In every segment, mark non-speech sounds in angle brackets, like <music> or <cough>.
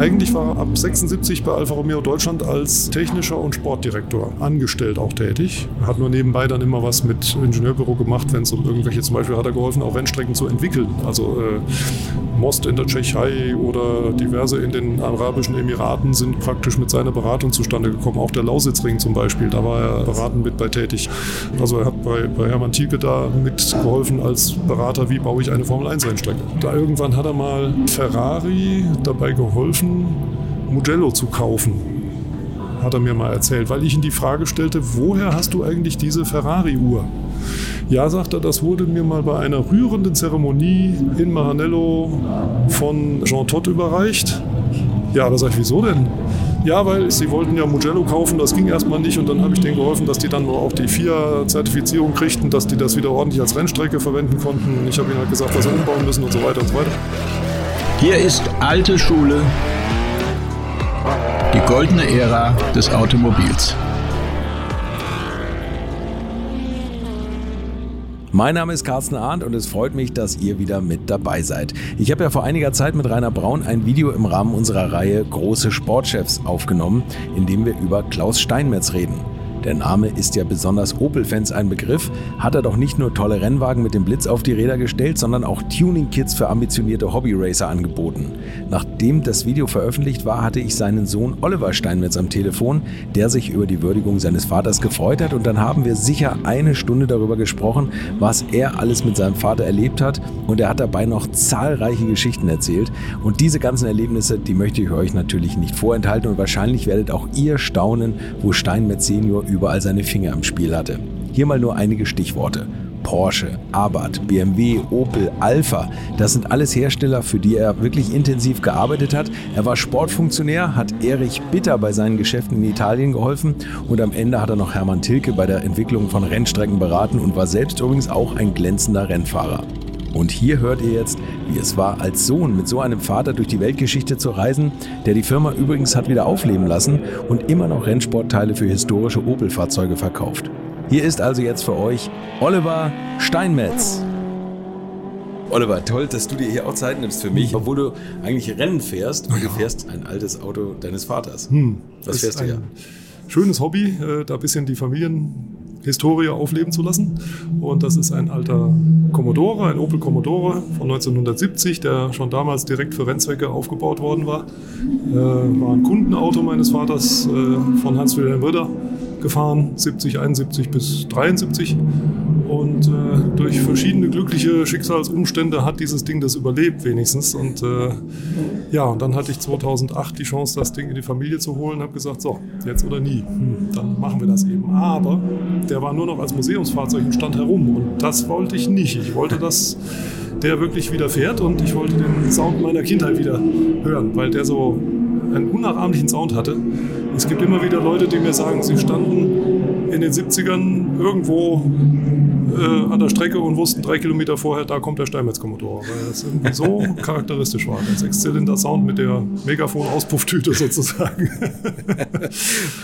Eigentlich war er ab 76 bei Alfa Romeo Deutschland als technischer und Sportdirektor angestellt auch tätig. Hat nur nebenbei dann immer was mit Ingenieurbüro gemacht, wenn es um irgendwelche, zum Beispiel hat er geholfen, auch Rennstrecken zu entwickeln. Also äh, Most in der Tschechei oder diverse in den Arabischen Emiraten sind praktisch mit seiner Beratung zustande gekommen. Auch der Lausitzring zum Beispiel, da war er beratend mit bei tätig. Also er hat bei, bei Hermann Thielke da mitgeholfen als Berater, wie baue ich eine Formel-1-Rennstrecke. Da irgendwann hat er mal Ferrari dabei geholfen, Mugello zu kaufen, hat er mir mal erzählt, weil ich ihm die Frage stellte, woher hast du eigentlich diese Ferrari-Uhr? Ja, sagt er, das wurde mir mal bei einer rührenden Zeremonie in Maranello von Jean Todt überreicht. Ja, da sage ich, wieso denn? Ja, weil sie wollten ja Mugello kaufen, das ging erstmal nicht und dann habe ich denen geholfen, dass die dann auch die FIA-Zertifizierung kriegten, dass die das wieder ordentlich als Rennstrecke verwenden konnten. Ich habe ihnen halt gesagt, was sie umbauen müssen und so weiter und so weiter. Hier ist alte Schule, die goldene Ära des Automobils. Mein Name ist Carsten Arndt und es freut mich, dass ihr wieder mit dabei seid. Ich habe ja vor einiger Zeit mit Rainer Braun ein Video im Rahmen unserer Reihe Große Sportchefs aufgenommen, in dem wir über Klaus Steinmetz reden. Der Name ist ja besonders Opel-Fans ein Begriff, hat er doch nicht nur tolle Rennwagen mit dem Blitz auf die Räder gestellt, sondern auch Tuning-Kits für ambitionierte Hobby-Racer angeboten. Nachdem das Video veröffentlicht war, hatte ich seinen Sohn Oliver Steinmetz am Telefon, der sich über die Würdigung seines Vaters gefreut hat. Und dann haben wir sicher eine Stunde darüber gesprochen, was er alles mit seinem Vater erlebt hat. Und er hat dabei noch zahlreiche Geschichten erzählt. Und diese ganzen Erlebnisse, die möchte ich euch natürlich nicht vorenthalten. Und wahrscheinlich werdet auch ihr staunen, wo Steinmetz Senior überall seine Finger im Spiel hatte. Hier mal nur einige Stichworte. Porsche, Abarth, BMW, Opel, Alpha, das sind alles Hersteller, für die er wirklich intensiv gearbeitet hat. Er war Sportfunktionär, hat Erich Bitter bei seinen Geschäften in Italien geholfen und am Ende hat er noch Hermann Tilke bei der Entwicklung von Rennstrecken beraten und war selbst übrigens auch ein glänzender Rennfahrer. Und hier hört ihr jetzt, wie es war, als Sohn mit so einem Vater durch die Weltgeschichte zu reisen, der die Firma übrigens hat wieder aufleben lassen und immer noch Rennsportteile für historische Opel-Fahrzeuge verkauft. Hier ist also jetzt für euch Oliver Steinmetz. Oliver, toll, dass du dir hier auch Zeit nimmst für mich, obwohl du eigentlich Rennen fährst und ja. du fährst ein altes Auto deines Vaters. Hm, Was fährst du ja? Schönes Hobby, äh, da ein bisschen die Familien Historie aufleben zu lassen. Und das ist ein alter Commodore, ein Opel Commodore von 1970, der schon damals direkt für Rennzwecke aufgebaut worden war. Äh, war ein Kundenauto meines Vaters äh, von Hans-Wilhelm Ritter gefahren, 70, 71 bis 73. Und äh, durch verschiedene glückliche Schicksalsumstände hat dieses Ding das überlebt wenigstens. Und äh, ja, und dann hatte ich 2008 die Chance, das Ding in die Familie zu holen. Habe gesagt, so, jetzt oder nie. Hm, dann machen wir das eben. Aber der war nur noch als Museumsfahrzeug und stand herum. Und das wollte ich nicht. Ich wollte, dass der wirklich wieder fährt und ich wollte den Sound meiner Kindheit wieder hören, weil der so einen unnachahmlichen Sound hatte. Es gibt immer wieder Leute, die mir sagen, sie standen in den 70ern irgendwo äh, an der Strecke und wussten drei Kilometer vorher, da kommt der Steinmetz-Commodore, weil das irgendwie so <laughs> charakteristisch war. Der Sechszylinder-Sound mit der Megafon-Auspufftüte sozusagen.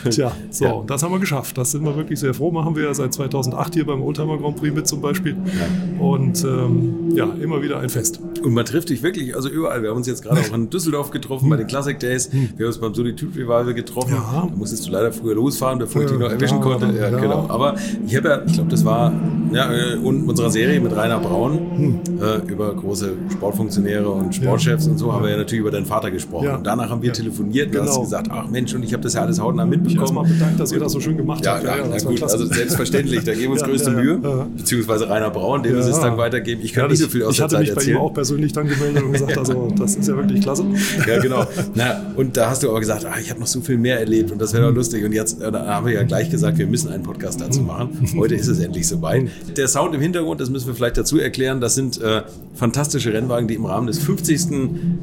<laughs> Tja, so, ja. das haben wir geschafft. Das sind wir wirklich sehr froh. Machen wir ja seit 2008 hier beim Oldtimer Grand Prix mit zum Beispiel. Ja. Und ähm, ja, immer wieder ein Fest. Und man trifft dich wirklich, also überall. Wir haben uns jetzt gerade auch in Düsseldorf getroffen bei den Classic Days. Hm. Wir haben uns beim Solitude Revival getroffen. Ja. Da musstest du leider früher losfahren, bevor ich dich noch erwischen konnte. Ja, genau. Aber ich habe ja, ich glaube, das war ja, äh, und unserer Serie mit Rainer Braun hm. äh, über große Sportfunktionäre und Sportchefs ja. und so haben wir ja natürlich über deinen Vater gesprochen. Ja. Und danach haben wir ja. telefoniert und genau. hast gesagt, ach Mensch, und ich habe das ja alles hautnah mitbekommen. Ich erstmal bedankt, dass ihr das so schön gemacht habt. Ja, ja, na gut, also selbstverständlich, da geben wir uns <laughs> größte Mühe. Beziehungsweise Rainer Braun, dem ist es dann weitergeben. Ich kann nicht so viel aus der Zeit erzählen. Ich hatte mich bei ihm auch persönlich dann gemeldet und gesagt, <laughs> also das ist ja wirklich klasse. Ja, genau. Na, und da hast du aber gesagt, ach, ich habe noch so viel mehr erlebt und das wäre doch hm. lustig. Und jetzt äh, haben wir ja gleich gesagt, wir müssen einen Podcast dazu hm. machen. Heute ist es endlich soweit. Der Sound im Hintergrund das müssen wir vielleicht dazu erklären, das sind äh, fantastische Rennwagen, die im Rahmen des 50.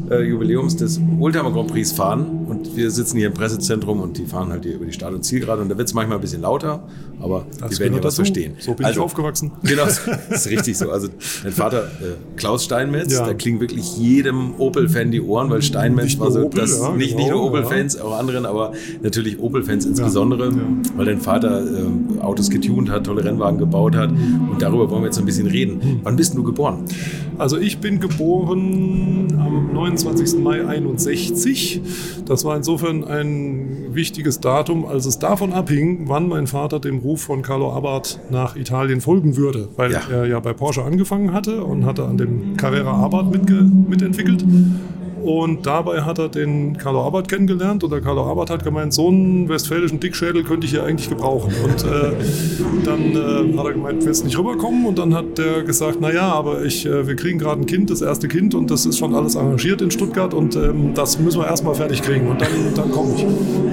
Äh, Jubiläums des Oldtimer Grand Prix fahren. Und wir sitzen hier im Pressezentrum und die fahren halt hier über die Start- und Zielgerade. Und da wird es manchmal ein bisschen lauter, aber das die werden ja was verstehen. So bin also, ich aufgewachsen. <laughs> Genau, das ist richtig so. Also dein Vater äh, Klaus Steinmetz, ja. da klingen wirklich jedem Opel-Fan die Ohren, weil Steinmetz nicht war so, Opel, das, ja, nicht, genau, nicht nur Opel-Fans, auch anderen, aber natürlich Opel-Fans insbesondere, weil dein Vater äh, Autos getunt hat, tolle Rennwagen gebaut hat. Und darüber wollen wir jetzt ein bisschen reden. Wann bist du geboren? Also ich bin geboren am 29. Mai 61. Das war insofern ein wichtiges Datum, als es davon abhing, wann mein Vater dem Ruf von Carlo Abarth nach Italien folgen würde, weil ja. er ja bei Porsche angefangen hatte und hatte an dem Carrera Abarth mitentwickelt. Und dabei hat er den Carlo Abbott kennengelernt und der Carlo Abbott hat gemeint, so einen westfälischen Dickschädel könnte ich hier eigentlich gebrauchen. Und äh, dann äh, hat er gemeint, willst du nicht rüberkommen? Und dann hat der gesagt, naja, aber ich, äh, wir kriegen gerade ein Kind, das erste Kind und das ist schon alles arrangiert in Stuttgart und ähm, das müssen wir erstmal fertig kriegen und dann, dann komme ich.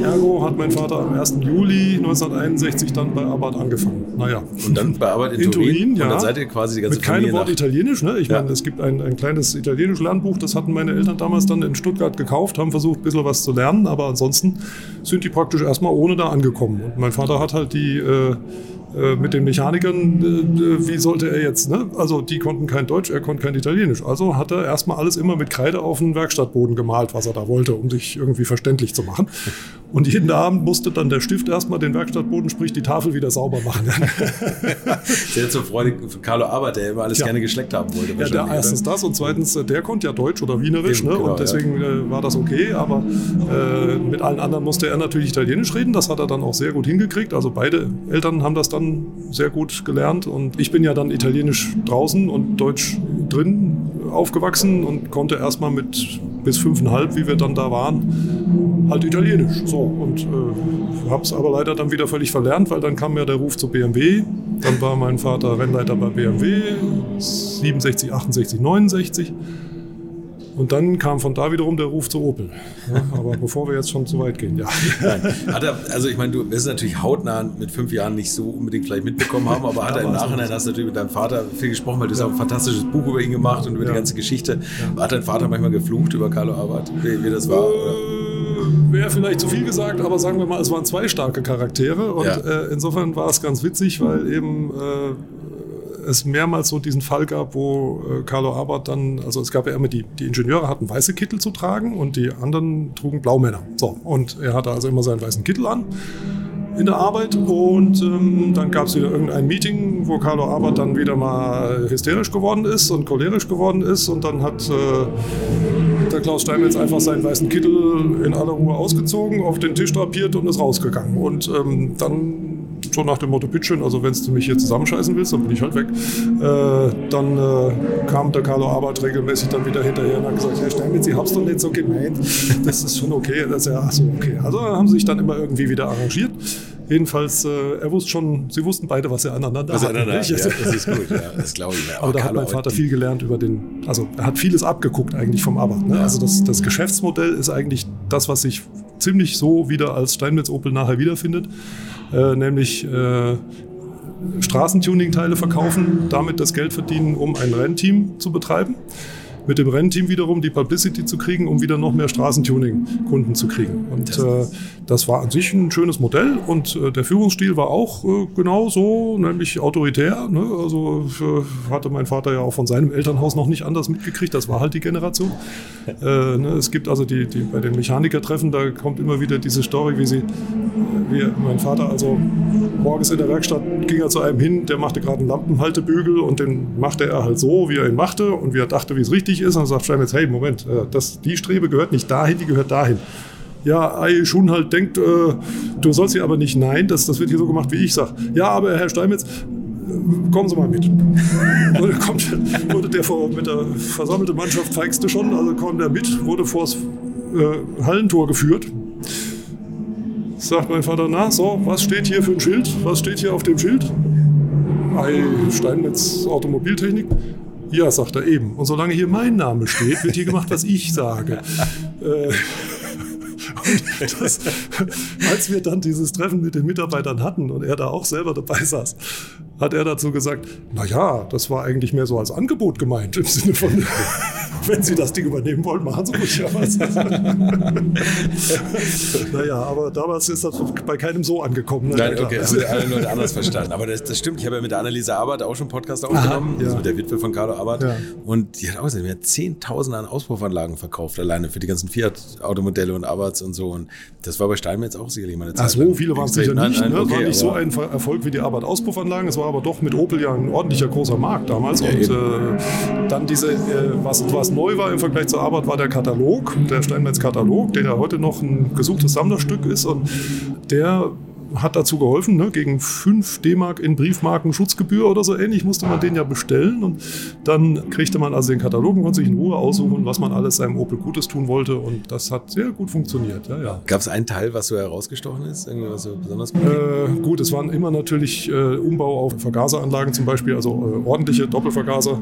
Ergo hat mein Vater am 1. Juli 1961 dann bei Abbott angefangen. Naja. Und dann bei Abbott in, in Turin, Turin ja. Und dann seid ihr quasi die ganze Mit keinem Wort Italienisch. Ne? Ich ja. meine, es gibt ein, ein kleines Italienisch-Lernbuch, das hatten meine Eltern damals damals dann in Stuttgart gekauft, haben versucht, ein bisschen was zu lernen, aber ansonsten sind die praktisch erstmal ohne da angekommen. Und mein Vater hat halt die äh, äh, mit den Mechanikern, äh, wie sollte er jetzt, ne? Also die konnten kein Deutsch, er konnte kein Italienisch. Also hat er erstmal alles immer mit Kreide auf den Werkstattboden gemalt, was er da wollte, um sich irgendwie verständlich zu machen. Und jeden Abend musste dann der Stift erstmal den Werkstattboden, sprich die Tafel wieder sauber machen. <laughs> Sehr zur Freude von Carlo Arbeit, der immer alles ja. gerne geschleckt haben wollte. Ja, der, erstens das und zweitens, äh, der konnte ja Deutsch oder Wienerisch, Eben, ne? Genau, und deswegen ja. war das okay, aber äh, mit allen anderen musste er natürlich Italienisch reden. Das hat er dann auch sehr gut hingekriegt. Also beide Eltern haben das dann sehr gut gelernt. Und ich bin ja dann Italienisch draußen und Deutsch drin aufgewachsen und konnte erstmal mit bis fünfeinhalb, wie wir dann da waren, halt Italienisch. So, und äh, habe es aber leider dann wieder völlig verlernt, weil dann kam ja der Ruf zu BMW. Dann war mein Vater Rennleiter bei BMW, 67, 68, 69. Und dann kam von da wiederum der Ruf zu Opel. Ja, aber bevor wir jetzt schon zu weit gehen, ja. Nein. Hat er, also ich meine, du wirst natürlich hautnah mit fünf Jahren nicht so unbedingt vielleicht mitbekommen haben, aber hat er im Nachhinein, hast du natürlich mit deinem Vater viel gesprochen, weil du hast auch ein fantastisches Buch über ihn gemacht und über die ganze Geschichte. Hat dein Vater manchmal geflucht über Carlo Abbott, wie, wie das war? Äh, Wäre vielleicht zu viel gesagt, aber sagen wir mal, es waren zwei starke Charaktere und ja. äh, insofern war es ganz witzig, weil eben äh, es mehrmals so diesen Fall gab, wo äh, Carlo Abbott dann, also es gab ja immer die, die Ingenieure hatten weiße Kittel zu tragen und die anderen trugen Blaumänner. So, und er hatte also immer seinen weißen Kittel an in der Arbeit und ähm, dann gab es wieder irgendein Meeting, wo Carlo Abbott dann wieder mal hysterisch geworden ist und cholerisch geworden ist und dann hat äh, der Klaus Steinmetz einfach seinen weißen Kittel in aller Ruhe ausgezogen, auf den Tisch drapiert und ist rausgegangen und ähm, dann so nach dem Motto, bitteschön, also wenn du mich hier zusammenscheißen willst, dann bin ich halt weg. Äh, dann äh, kam der Carlo Arbeit regelmäßig dann wieder hinterher und hat gesagt, Herr Steinmetz, Sie hab's doch nicht so gemeint. Das ist schon okay. Das ist ja, ach so, okay. Also haben sie sich dann immer irgendwie wieder arrangiert. Jedenfalls, äh, er wusste schon, sie wussten beide, was sie aneinander was hatten. Aneinander, ja, das ist gut, ja, das glaube ich. Aber, Aber da hat mein Vater viel gelernt über den, also er hat vieles abgeguckt eigentlich vom Arbeit. Ne? Ja. Also das, das Geschäftsmodell ist eigentlich das, was sich ziemlich so wieder als Steinmetz Opel nachher wiederfindet äh, nämlich äh, Straßentuning-Teile verkaufen, damit das Geld verdienen, um ein Rennteam zu betreiben mit dem Rennteam wiederum die Publicity zu kriegen, um wieder noch mehr Straßentuning-Kunden zu kriegen. Und äh, das war an sich ein schönes Modell und äh, der Führungsstil war auch äh, genau so, nämlich autoritär. Ne? Also hatte mein Vater ja auch von seinem Elternhaus noch nicht anders mitgekriegt, das war halt die Generation. Äh, ne? Es gibt also die, die bei den Mechanikertreffen, da kommt immer wieder diese Story, wie sie, wie mein Vater also morgens in der Werkstatt ging er zu einem hin, der machte gerade einen Lampenhaltebügel und den machte er halt so, wie er ihn machte und wie er dachte, wie es richtig richtig ist, dann sagt Steinmetz, hey, Moment, äh, das, die Strebe gehört nicht dahin, die gehört dahin. Ja, Ei Schun halt denkt, äh, du sollst hier aber nicht, nein, das, das wird hier so gemacht, wie ich sage. Ja, aber Herr Steinmetz, äh, kommen Sie mal mit. <laughs> wurde, kommt, wurde der vor, mit der versammelten Mannschaft feigste schon, also kommt er mit, wurde vors äh, Hallentor geführt. Sagt mein Vater, na, so, was steht hier für ein Schild? Was steht hier auf dem Schild? Ei Steinmetz Automobiltechnik. Ja, sagt er eben. Und solange hier mein Name steht, wird hier gemacht, was ich sage. <laughs> äh, <laughs> das, als wir dann dieses Treffen mit den Mitarbeitern hatten und er da auch selber dabei saß, hat er dazu gesagt, na ja, das war eigentlich mehr so als Angebot gemeint im Sinne von <laughs> wenn Sie das Ding übernehmen wollen, machen Sie ruhig ja was. <laughs> naja, aber damals ist das bei keinem so angekommen. Ne? Nein, okay, haben alle Leute anders verstanden. Aber das, das stimmt, ich habe ja mit der Anneliese Arbeit auch schon einen Podcast aufgenommen, Aha, ja. also mit der Witwe von Carlo Arbeit. Ja. Und die hat auch gesagt, wir haben 10.000 an Auspuffanlagen verkauft, alleine für die ganzen Fiat-Automodelle und Abarts und so. Und das war bei Steinmetz auch sicherlich mal eine Zeit. Ach so, viele waren es sicher nicht. Nein, ne? okay, war nicht so ein Erfolg wie die Arbeit Auspuffanlagen. Es war aber doch mit Opel ja ein ordentlicher großer Markt damals. Ja, und äh, dann diese, äh, was, was neu war im Vergleich zur Arbeit, war der Katalog, der Steinmetz-Katalog, der ja heute noch ein gesuchtes Sammlerstück ist. Und der hat dazu geholfen, ne? gegen 5 D-Mark in Briefmarken Schutzgebühr oder so ähnlich musste man den ja bestellen und dann kriegte man also den Katalog und konnte sich in Ruhe aussuchen, was man alles seinem Opel Gutes tun wollte und das hat sehr gut funktioniert. Ja, ja. Gab es einen Teil, was so herausgestochen ist, irgendwas so besonders gut? Äh, gut, es waren immer natürlich äh, Umbau auf Vergaseranlagen zum Beispiel, also äh, ordentliche Doppelvergaser.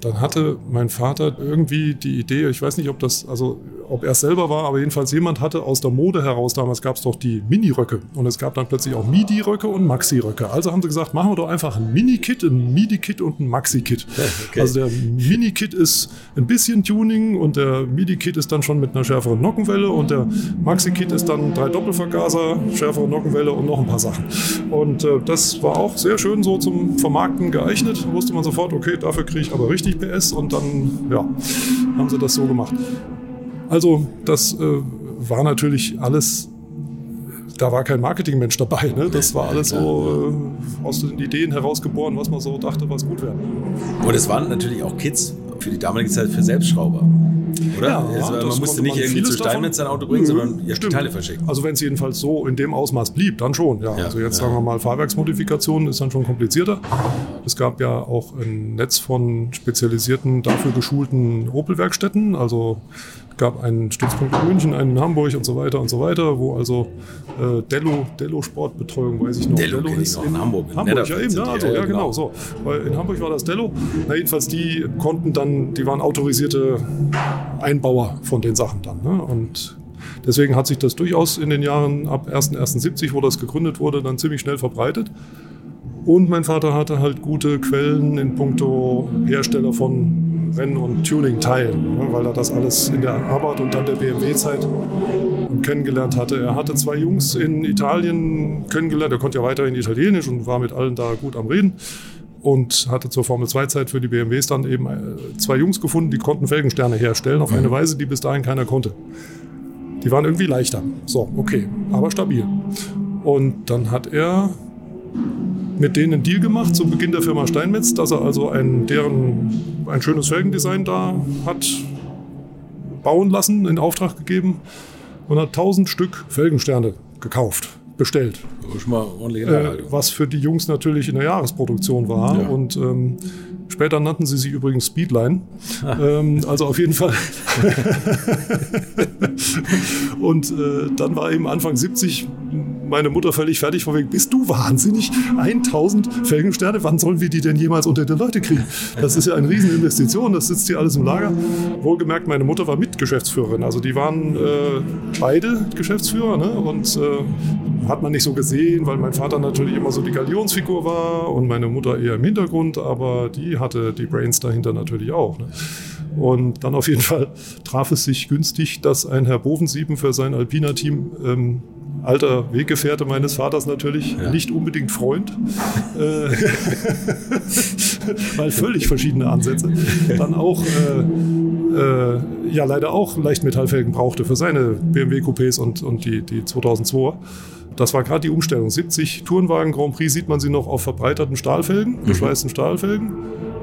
Dann hatte mein Vater irgendwie die Idee, ich weiß nicht, ob das, also ob er es selber war, aber jedenfalls jemand hatte aus der Mode heraus, damals gab es doch die Mini-Röcke und es gab dann plötzlich auch Midi-Röcke und Maxi-Röcke. Also haben sie gesagt, machen wir doch einfach ein Mini-Kit, ein Midi-Kit und ein Maxi-Kit. <laughs> Okay. Also der Mini-Kit ist ein bisschen Tuning und der Midi-Kit ist dann schon mit einer schärferen Nockenwelle und der Maxi-Kit ist dann drei Doppelvergaser, schärfere Nockenwelle und noch ein paar Sachen. Und äh, das war auch sehr schön so zum Vermarkten geeignet. Da wusste man sofort, okay, dafür kriege ich aber richtig PS und dann ja, haben sie das so gemacht. Also das äh, war natürlich alles da war kein Marketingmensch dabei. Ne? Das war alles so äh, aus den Ideen herausgeboren, was man so dachte, was gut wäre. Und es waren natürlich auch Kids für die damalige Zeit für Selbstschrauber. Oder? Ja, also, man musste nicht irgendwie zu Steinmetz sein Auto bringen, sondern ja, Teile verschicken. Also wenn es jedenfalls so in dem Ausmaß blieb, dann schon. Ja. ja also jetzt sagen wir mal Fahrwerksmodifikationen ist dann schon komplizierter. Es gab ja auch ein Netz von spezialisierten, dafür geschulten Opel-Werkstätten. Also gab einen Stützpunkt in München, einen in Hamburg und so weiter und so weiter, wo also äh, Dello, Dello Sportbetreuung, weiß ich noch. Dello, Dello ist in Hamburg. Hamburg, ja eben, ja, also, ja, genau, so. Weil in Hamburg war das Dello. Na, jedenfalls, die konnten dann, die waren autorisierte Einbauer von den Sachen dann. Ne? Und deswegen hat sich das durchaus in den Jahren ab 1.1.70, wo das gegründet wurde, dann ziemlich schnell verbreitet. Und mein Vater hatte halt gute Quellen in puncto Hersteller von Rennen- und Tuning-Teilen, ne, weil er das alles in der Arbeit und dann der BMW-Zeit kennengelernt hatte. Er hatte zwei Jungs in Italien kennengelernt, er konnte ja weiterhin Italienisch und war mit allen da gut am Reden und hatte zur Formel 2 Zeit für die BMWs dann eben äh, zwei Jungs gefunden, die konnten Felgensterne herstellen auf eine mhm. Weise, die bis dahin keiner konnte. Die waren irgendwie leichter. So, okay, aber stabil. Und dann hat er mit denen einen Deal gemacht zu Beginn der Firma Steinmetz, dass er also ein, deren, ein schönes Felgendesign da hat bauen lassen, in Auftrag gegeben und hat 1000 Stück Felgensterne gekauft, bestellt. Schon mal ordentlich äh, was für die Jungs natürlich in der Jahresproduktion war. Ja. Und ähm, später nannten sie sich übrigens Speedline. <laughs> ähm, also auf jeden Fall. <laughs> und äh, dann war eben Anfang 70 meine Mutter völlig fertig von wegen, bist du wahnsinnig? 1000 Felgensterne, wann sollen wir die denn jemals unter die Leute kriegen? Das ist ja eine Rieseninvestition, das sitzt hier alles im Lager. Wohlgemerkt, meine Mutter war Mitgeschäftsführerin, also die waren äh, beide Geschäftsführer ne? und äh, hat man nicht so gesehen, weil mein Vater natürlich immer so die Galionsfigur war und meine Mutter eher im Hintergrund, aber die hatte die Brains dahinter natürlich auch. Ne? Und dann auf jeden Fall traf es sich günstig, dass ein Herr Bovensieben für sein Alpina-Team ähm, alter Weggefährte meines Vaters natürlich, ja. nicht unbedingt Freund, äh, <laughs> weil völlig verschiedene Ansätze, dann auch äh, äh, ja leider auch Leichtmetallfelgen brauchte für seine BMW-Coupés und, und die, die 2002er. Das war gerade die Umstellung. 70 Tourenwagen Grand Prix sieht man sie noch auf verbreiterten Stahlfelgen, geschweißten mhm. Stahlfelgen.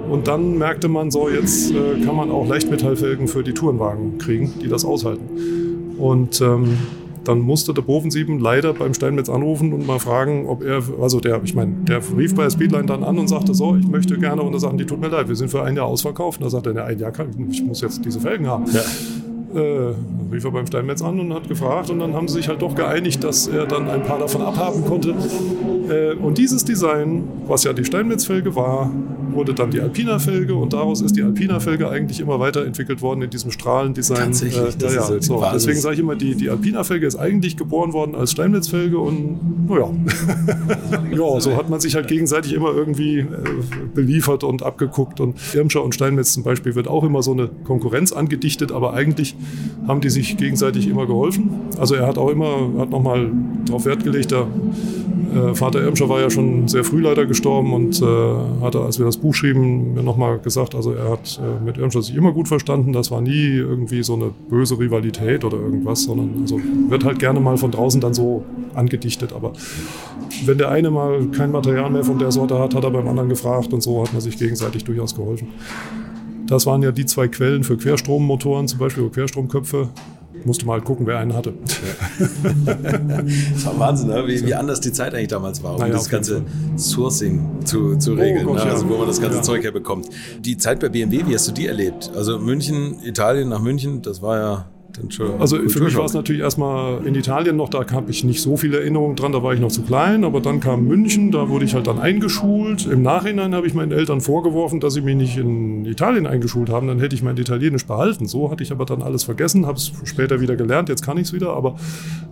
Und dann merkte man so, jetzt äh, kann man auch Leichtmetallfelgen für die Tourenwagen kriegen, die das aushalten. Und ähm, dann musste der Bovensieben leider beim Steinmetz anrufen und mal fragen, ob er, also der, ich meine, der rief bei der Speedline dann an und sagte so, ich möchte gerne, und da sagten die, tut mir leid, wir sind für ein Jahr ausverkauft. Und da sagte er, ein Jahr kann ich, ich muss jetzt diese Felgen haben. Ja. Äh, rief er beim Steinmetz an und hat gefragt und dann haben sie sich halt doch geeinigt, dass er dann ein paar davon abhaben konnte. Äh, und dieses Design, was ja die Steinmetzfelge war, wurde dann die Alpina-Felge und daraus ist die Alpina-Felge eigentlich immer weiterentwickelt worden in diesem Strahlendesign. Tatsächlich, das ja, ist so die so. Basis. Deswegen sage ich immer, die, die Alpina-Felge ist eigentlich geboren worden als Steinmetzfelge und naja. <laughs> ja, so hat man sich halt gegenseitig immer irgendwie äh, beliefert und abgeguckt und Irmscher und Steinmetz zum Beispiel wird auch immer so eine Konkurrenz angedichtet, aber eigentlich haben die sich gegenseitig immer geholfen. Also er hat auch immer, hat nochmal darauf Wert gelegt, der äh, Vater Irmscher war ja schon sehr früh leider gestorben und äh, hatte, als wir das Buch schrieben, mir nochmal gesagt, also er hat äh, mit Irmscher sich immer gut verstanden. Das war nie irgendwie so eine böse Rivalität oder irgendwas, sondern also wird halt gerne mal von draußen dann so angedichtet. Aber wenn der eine mal kein Material mehr von der Sorte hat, hat er beim anderen gefragt und so hat man sich gegenseitig durchaus geholfen. Das waren ja die zwei Quellen für Querstrommotoren, zum Beispiel Querstromköpfe. Musste mal halt gucken, wer einen hatte. Das war Wahnsinn, ne? wie, wie anders die Zeit eigentlich damals war, um Naja, das ganze Sourcing zu, zu regeln, Gott, ne? ja. also wo man das ganze Ja. Zeug herbekommt. Die Zeit bei BMW, wie hast du die erlebt? Also München, Italien nach München, das war ja. Also für mich war es natürlich erstmal in Italien noch, da habe ich nicht so viele Erinnerungen dran, da war ich noch zu klein, aber dann kam München, da wurde ich halt dann eingeschult. Im Nachhinein habe ich meinen Eltern vorgeworfen, dass sie mich nicht in Italien eingeschult haben, dann hätte ich mein Italienisch behalten. So hatte ich aber dann alles vergessen, habe es später wieder gelernt, jetzt kann ich es wieder, aber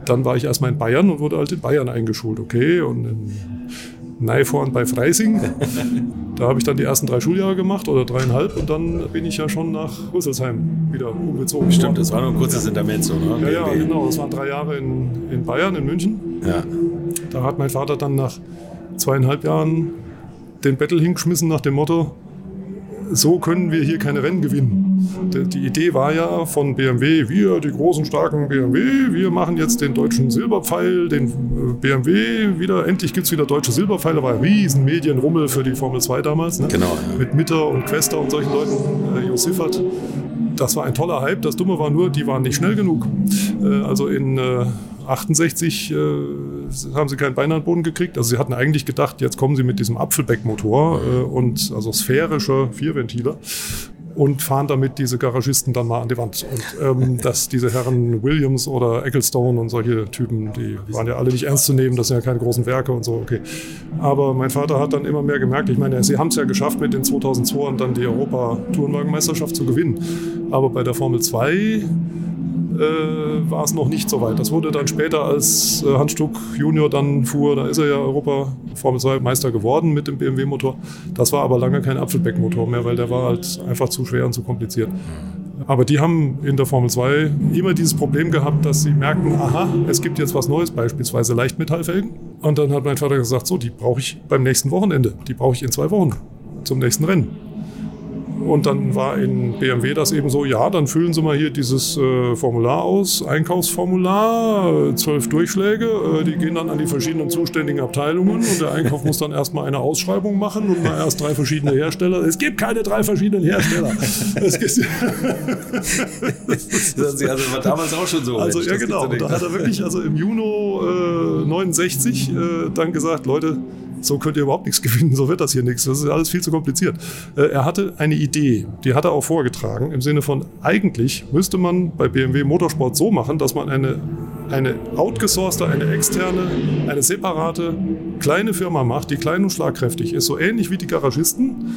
dann war ich erstmal in Bayern und wurde halt in Bayern eingeschult, okay, und in Neiforn bei Freising. <laughs> Da habe ich dann die ersten drei Schuljahre gemacht oder dreieinhalb und dann bin ich ja schon nach Rüsselsheim wieder umgezogen. Stimmt, worden. das war nur ein kurzes Intermezzo, ne? Ja, ja, genau. Das waren drei Jahre in, in Bayern, in München. Ja. Da hat mein Vater dann nach zweieinhalb Jahren den Battle hingeschmissen nach dem Motto, so können wir hier keine Rennen gewinnen. Die- Idee war ja von BMW, wir, die großen, starken BMW, wir machen jetzt den deutschen Silberpfeil, den äh, BMW wieder, endlich gibt es wieder deutsche Silberpfeile, war ein riesen Medienrummel für die Formel 2 damals. Ne? Genau, ja. Mit Mitter und Quester und solchen Leuten, äh, Jo Siffert. Das war ein toller Hype. Das Dumme war nur, die waren nicht schnell genug. Äh, also in äh, 68 äh, haben sie keinen Bein an den Boden gekriegt. Also sie hatten eigentlich gedacht, jetzt kommen sie mit diesem Apfelbeckmotor äh, und also sphärischer Vierventiler und fahren damit diese Garagisten dann mal an die Wand. Und ähm, <laughs> dass diese Herren Williams oder Ecclestone und solche Typen, die waren ja alle nicht ernst zu nehmen, das sind ja keine großen Werke und so, okay. Aber mein Vater hat dann immer mehr gemerkt, ich meine, sie haben es ja geschafft, mit den 2002ern dann die Europa-Tourenwagenmeisterschaft zu gewinnen. Aber bei der Formel 2 äh, war es noch nicht so weit. Das wurde dann später, als äh, Hans Stuck Junior dann fuhr, da ist er ja Europa Formel 2 Meister geworden mit dem BMW-Motor. Das war aber lange kein Apfelbeck-Motor mehr, weil der war halt einfach zu schwer und zu kompliziert. Aber die haben in der Formel 2 immer dieses Problem gehabt, dass sie merken, aha, es gibt jetzt was Neues, beispielsweise Leichtmetallfelgen. Und dann hat mein Vater gesagt, so, die brauche ich beim nächsten Wochenende. Die brauche ich in zwei Wochen zum nächsten Rennen. Und dann war in BMW das eben so, ja, dann füllen Sie mal hier dieses äh, Formular aus, Einkaufsformular, äh, zwölf Durchschläge, äh, die gehen dann an die verschiedenen zuständigen Abteilungen und der Einkauf muss dann erstmal eine Ausschreibung machen und mal erst drei verschiedene Hersteller. Es gibt keine drei verschiedenen Hersteller. <laughs> Das hat sie also war damals auch schon so. also Mensch, ja genau, da hat er wirklich also im Juni äh, 69 äh, dann gesagt, Leute, so könnt ihr überhaupt nichts <laughs> gewinnen, so wird das hier nichts, das ist alles viel zu kompliziert. Äh, er hatte eine Idee, die hat er auch vorgetragen, im Sinne von, eigentlich müsste man bei BMW Motorsport so machen, dass man eine, eine outgesourcete, eine externe, eine separate kleine Firma macht, die klein und schlagkräftig ist, so ähnlich wie die Garagisten,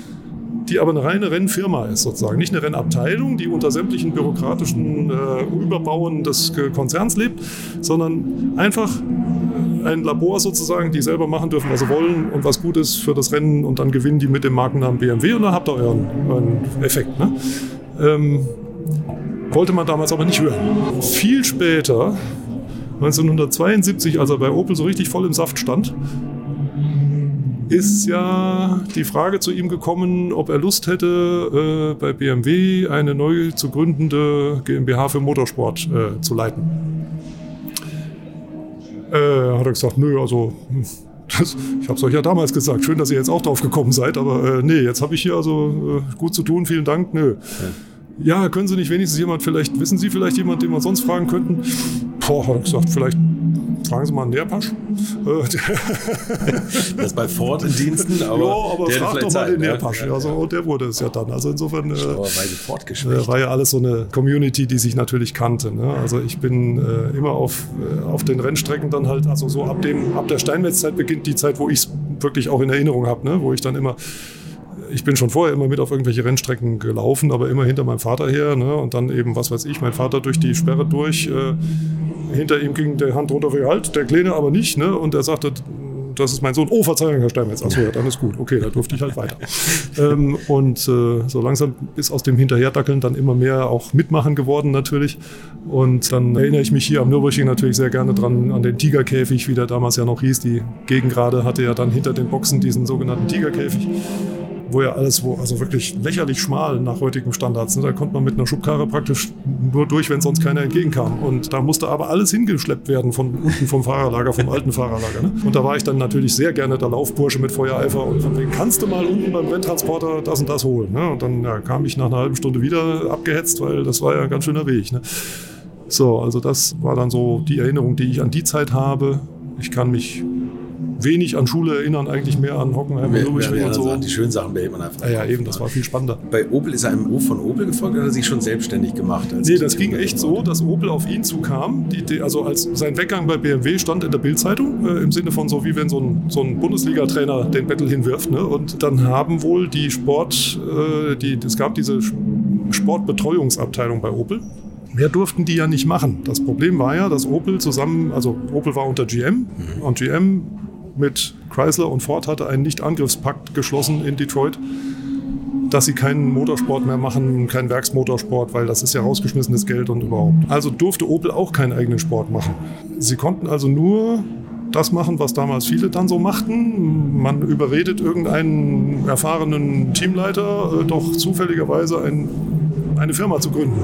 die aber eine reine Rennfirma ist sozusagen. Nicht eine Rennabteilung, die unter sämtlichen bürokratischen äh, Überbauen des äh, Konzerns lebt, sondern einfach ein Labor sozusagen, die selber machen dürfen, was sie wollen und was gut ist für das Rennen und dann gewinnen die mit dem Markennamen BMW und dann habt ihr euren, euren Effekt. Ne? Ähm, wollte man damals aber nicht hören. Viel später, 1972, als er bei Opel so richtig voll im Saft stand, ist ja die Frage zu ihm gekommen, ob er Lust hätte, äh, bei BMW eine neu zu gründende GmbH für Motorsport äh, zu leiten. Äh, hat er gesagt, nö, also <laughs> das, ich habe es euch ja damals gesagt, schön, dass ihr jetzt auch drauf gekommen seid, aber äh, nee, jetzt habe ich hier also äh, gut zu tun, vielen Dank, nö. Ja. können Sie nicht wenigstens jemand, vielleicht, wissen Sie vielleicht jemand, den wir sonst fragen könnten? Boah, hat er gesagt, vielleicht fragen Sie mal einen Nährpasch. Äh, <laughs> Das bei Ford in Diensten, aber, ja, aber der frag doch mal den ne? Nährpasch. Ja, Also, und der wurde es ja dann. Also insofern äh, äh, war ja alles so eine Community, die sich natürlich kannte. Ne? Also ich bin äh, immer auf, äh, auf den Rennstrecken dann halt, also so ab, dem, ab der Steinmetzzeit beginnt die Zeit, wo ich es wirklich auch in Erinnerung habe, ne? wo ich dann immer ich bin schon vorher immer mit auf irgendwelche Rennstrecken gelaufen, aber immer hinter meinem Vater her. Ne? Und dann eben, was weiß ich, mein Vater durch die Sperre durch. Äh, hinter ihm ging der Hand runter für Halt, der Kleine aber nicht. Ne? Und er sagte, das ist mein Sohn. Oh, Verzeihung, Herr Steinmetz. Achso, ja, dann ist gut. Okay, da durfte ich halt weiter. <laughs> ähm, und äh, so langsam ist aus dem Hinterherdackeln dann immer mehr auch mitmachen geworden natürlich. Und dann erinnere ich mich hier am Nürburgring natürlich sehr gerne dran an den Tigerkäfig, wie der damals ja noch hieß. Die Gegengrade hatte ja dann hinter den Boxen diesen sogenannten Tigerkäfig wo ja alles, wo also wirklich lächerlich schmal nach heutigen Standards. Ne? Da konnte man mit einer Schubkarre praktisch nur durch, wenn sonst keiner entgegenkam. Und da musste aber alles hingeschleppt werden von unten vom Fahrerlager, vom alten Fahrerlager. Ne? Und da war ich dann natürlich sehr gerne der Laufbursche mit Feuereifer und von wegen, kannst du mal unten beim Renntransporter das und das holen? Ne? Und dann ja, kam ich nach einer halben Stunde wieder abgehetzt, weil das war ja ein ganz schöner Weg. Ne? So, also das war dann so die Erinnerung, die ich an die Zeit habe. Ich kann mich wenig an Schule erinnern, eigentlich mehr an Hockenheim und Lübeck und so. Sagen, die schönen Sachen behält man einfach. Ja, ja, eben, das war viel spannender. Bei Opel ist er einem Ruf von Opel gefolgt oder hat er sich schon selbstständig gemacht? Als nee, das ging echt so, dass Opel auf ihn zukam. Die, die, also als sein Weggang bei BMW stand in der Bildzeitung, äh, im Sinne von so, wie wenn so ein, so ein Bundesliga-Trainer den Battle hinwirft. Ne? Und dann haben wohl die Sport, äh, die, es gab diese Sportbetreuungsabteilung bei Opel. Mehr durften die ja nicht machen. Das Problem war ja, dass Opel zusammen, also Opel war unter GM mhm. und GM mit Chrysler und Ford hatte einen Nicht-Angriffspakt geschlossen in Detroit, dass sie keinen Motorsport mehr machen, keinen Werksmotorsport, weil das ist ja rausgeschmissenes Geld und überhaupt. Also durfte Opel auch keinen eigenen Sport machen. Sie konnten also nur das machen, was damals viele dann so machten. Man überredet irgendeinen erfahrenen Teamleiter, äh, doch zufälligerweise ein, eine Firma zu gründen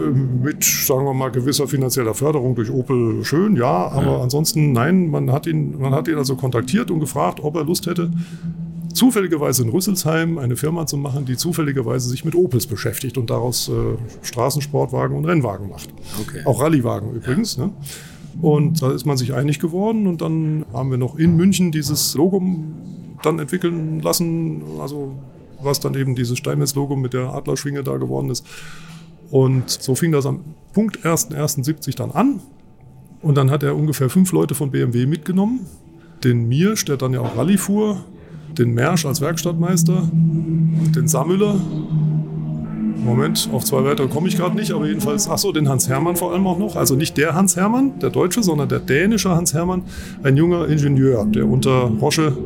mit, sagen wir mal, gewisser finanzieller Förderung durch Opel schön, ja, aber ja. ansonsten nein, man hat, ihn, man hat ihn also kontaktiert und gefragt, ob er Lust hätte, zufälligerweise in Rüsselsheim eine Firma zu machen, die zufälligerweise sich mit Opels beschäftigt und daraus äh, Straßensportwagen und Rennwagen macht. Okay. Auch Rallyewagen übrigens. Ja. Ne? Und da ist man sich einig geworden und dann haben wir noch in München dieses Logo dann entwickeln lassen, also was dann eben dieses Steinmetz-Logo mit der Adlerschwinge da geworden ist. Und so fing das am Punkt 1.1.70 dann an. Und dann hat er ungefähr fünf Leute von BMW mitgenommen. Den Mirsch, der dann ja auch Rallye fuhr, den Mersch als Werkstattmeister, den Sammüller. Moment, auf zwei weitere komme ich gerade nicht, aber jedenfalls, ach so, den Hans Hermann vor allem auch noch. Also nicht der Hans Hermann, der Deutsche, sondern der dänische Hans Hermann, ein junger Ingenieur, der unter Rosche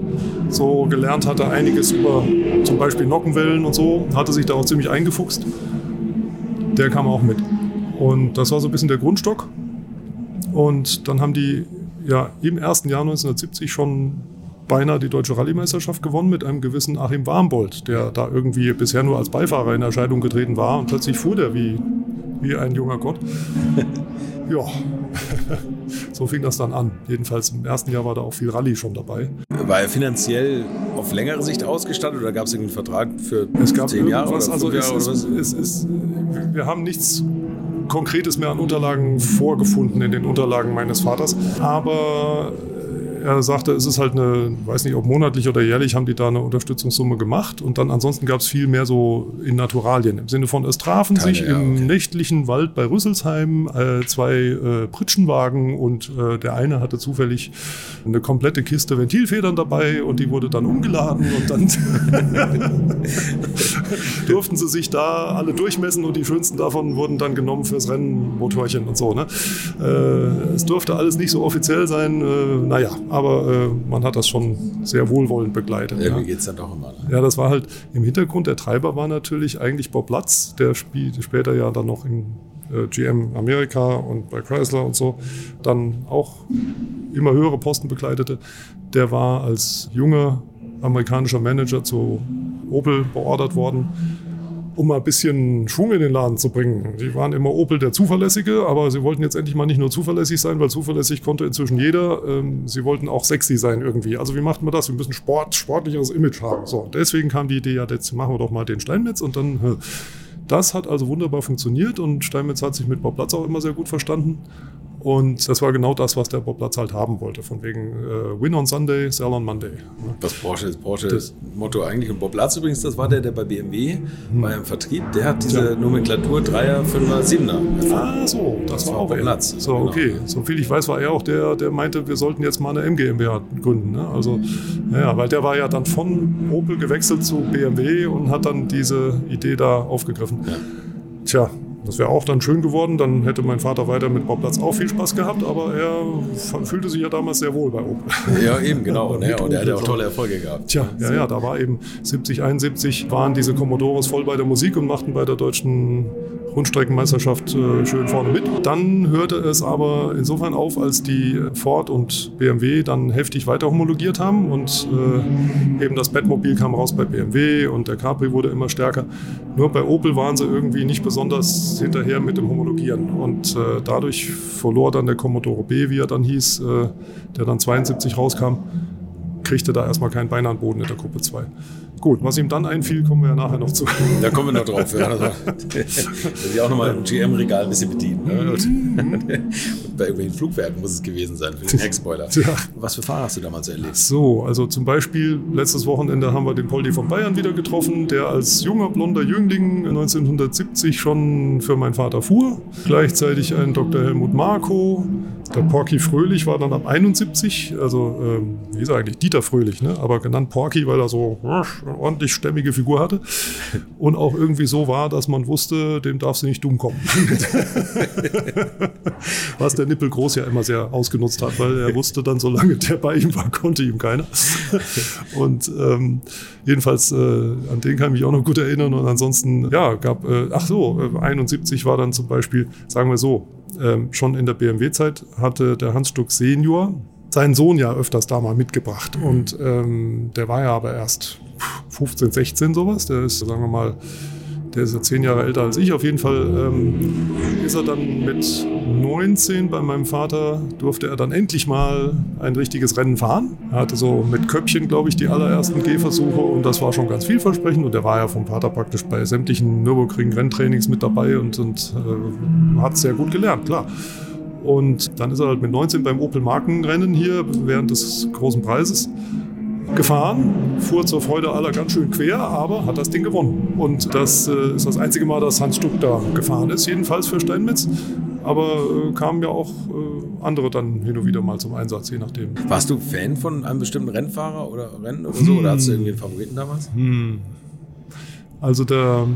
so gelernt hatte, einiges über zum Beispiel Nockenwellen und so, hatte sich da auch ziemlich eingefuchst der kam auch mit. Und das war so ein bisschen der Grundstock. Und dann haben die ja im ersten Jahr 1970 schon beinahe die deutsche Rallye-Meisterschaft gewonnen mit einem gewissen Achim Warmbold, der da irgendwie bisher nur als Beifahrer in Erscheinung getreten war und plötzlich fuhr der wie, wie ein junger Gott. <laughs> ja, <laughs> so fing das dann an. Jedenfalls im ersten Jahr war da auch viel Rallye schon dabei. War er finanziell auf längere Sicht ausgestattet oder gab es irgendeinen Vertrag für es gab zehn Jahre? Oder also Jahre es, ist, es ist, wir haben nichts Konkretes mehr an Unterlagen vorgefunden in den Unterlagen meines Vaters. Aber er sagte, es ist halt eine, weiß nicht, ob monatlich oder jährlich haben die da eine Unterstützungssumme gemacht und dann ansonsten gab es viel mehr so in Naturalien im Sinne von, es trafen Keine, sich ja, im okay. nächtlichen Wald bei Rüsselsheim äh, zwei äh, Pritschenwagen und äh, der eine hatte zufällig eine komplette Kiste Ventilfedern dabei und die wurde dann umgeladen und dann <laughs> durften sie sich da alle durchmessen und die schönsten davon wurden dann genommen fürs Rennmotorchen und so. Ne? Äh, es durfte alles nicht so offiziell sein. Äh, naja, aber äh, man hat das schon sehr wohlwollend begleitet. Irgendwie ja. geht es dann doch immer. Ne? Ja, das war halt im Hintergrund. Der Treiber war natürlich eigentlich Bob Latz, der spielt später ja dann noch in äh, GM Amerika und bei Chrysler und so dann auch immer höhere Posten begleitete. Der war als junger amerikanischer Manager zu Opel beordert worden um mal ein bisschen Schwung in den Laden zu bringen. Die waren immer Opel der Zuverlässige, aber sie wollten jetzt endlich mal nicht nur zuverlässig sein, weil zuverlässig konnte inzwischen jeder. Ähm, sie wollten auch sexy sein irgendwie. Also wie macht man das? Wir müssen Sport, sportlicheres Image haben. So, deswegen kam die Idee, ja, jetzt machen wir doch mal den Steinmetz und dann. Das hat also wunderbar funktioniert und Steinmetz hat sich mit Bob Platz auch immer sehr gut verstanden. Und das war genau das, was der Bob Platz halt haben wollte. Von wegen äh, Win on Sunday, Sell on Monday. Ne? Was Porsche ist Porsches Motto eigentlich. Und Bob Platz übrigens, das war der, der bei BMW hm. war im Vertrieb, der hat diese ja. Nomenklatur 3er, 5er, 7er. Ah, so, das, das war auch Bob Platz. So, genau. okay. So viel ich weiß, war er auch der, der meinte, wir sollten jetzt mal eine MGMBH gründen. Ne? Also, ja, weil der war ja dann von Opel gewechselt zu BMW und hat dann diese Idee da aufgegriffen. Ja. Tja, das wäre auch dann schön geworden, dann hätte mein Vater weiter mit Bauplatz auch viel Spaß gehabt, aber er fühlte sich ja damals sehr wohl bei Opel. Ja, eben, genau. <laughs> ne? Und er hat ja auch tolle Erfolge gehabt. Tja, ja, ja, da war eben 70, 71 waren diese Commodores voll bei der Musik und machten bei der deutschen Rundstreckenmeisterschaft äh, schön vorne mit. Dann hörte es aber insofern auf, als die Ford und BMW dann heftig weiter homologiert haben und äh, eben das Batmobil kam raus bei BMW und der Capri wurde immer stärker. Nur bei Opel waren sie irgendwie nicht besonders hinterher mit dem Homologieren und äh, dadurch verlor dann der Commodore B, wie er dann hieß, äh, der dann 72 rauskam, kriegte da erstmal kein Bein an Boden in der Gruppe 2. Gut, was ihm dann einfiel, kommen wir ja nachher noch zu. Da kommen wir noch drauf. Ja. Also, <laughs> dass auch nochmal im GM-Regal ein bisschen bedienen. Ne? Und, und bei irgendwelchen Flugwerken muss es gewesen sein für den Heckspoiler. Ja. Was für Fahrer hast du damals erlebt? So, also zum Beispiel letztes Wochenende haben wir den Poldi von Bayern wieder getroffen, der als junger blonder Jüngling 1970 schon für meinen Vater fuhr. Gleichzeitig ein Dr. Helmut Marko. Der Porky Fröhlich war dann ab 71, also ähm, wie ist er eigentlich? Dieter Fröhlich, ne? aber genannt Porky, weil er so ordentlich stämmige Figur hatte und auch irgendwie so war, dass man wusste, dem darf sie nicht dumm kommen. <laughs> Was der Nippel Groß ja immer sehr ausgenutzt hat, weil er wusste dann, solange der bei ihm war, konnte ihm keiner. Und ähm, jedenfalls, äh, an den kann ich mich auch noch gut erinnern. Und ansonsten, ja, gab, äh, ach so, äh, 71 war dann zum Beispiel, sagen wir so, ähm, schon in der BMW-Zeit hatte der Hans Stuck Senior seinen Sohn ja öfters da mal mitgebracht. Und ähm, der war ja aber erst 15, 16 sowas. Der ist, sagen wir mal, der ist ja zehn Jahre älter als ich. Auf jeden Fall ähm, ist er dann mit 19 bei meinem Vater, durfte er dann endlich mal ein richtiges Rennen fahren. Er hatte so mit Köpfchen, glaube ich, die allerersten Gehversuche und das war schon ganz vielversprechend. Und er war ja vom Vater praktisch bei sämtlichen Nürburgring-Renntrainings mit dabei und, und äh, hat sehr gut gelernt, klar. Und dann ist er halt mit 19 beim Opel Markenrennen hier während des großen Preises gefahren, fuhr zur Freude aller ganz schön quer, aber hat das Ding gewonnen. Und das äh, ist das einzige Mal, dass Hans Stuck da gefahren ist, jedenfalls für Steinmetz. Aber äh, kamen ja auch äh, andere dann hin und wieder mal zum Einsatz, je nachdem. Warst du Fan von einem bestimmten Rennfahrer oder Rennen oder so? Hm. Oder hattest du irgendwie einen Favoriten damals? Hm. Also der,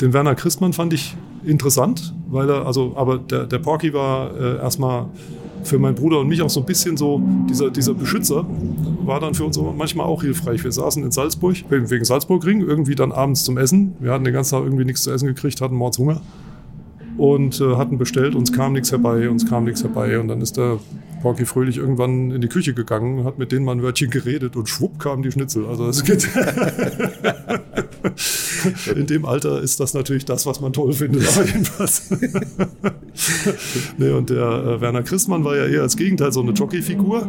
den Werner Christmann fand ich interessant, weil er, also, aber der, der Porky war äh, erstmal für meinen Bruder und mich auch so ein bisschen so, dieser, dieser Beschützer war dann für uns manchmal auch hilfreich. Wir saßen in Salzburg, wegen Salzburgring, irgendwie dann abends zum Essen. Wir hatten den ganzen Tag irgendwie nichts zu essen gekriegt, hatten Mordshunger und äh, hatten bestellt, uns kam nichts herbei, uns kam nichts herbei. Und dann ist der Porky Fröhlich irgendwann in die Küche gegangen, hat mit denen mal ein Wörtchen geredet und schwupp kamen die Schnitzel. Also es geht <laughs> in dem Alter ist das natürlich das, was man toll findet. jedenfalls. <laughs> nee, und der äh, Werner Christmann war ja eher als Gegenteil so eine Jockeyfigur.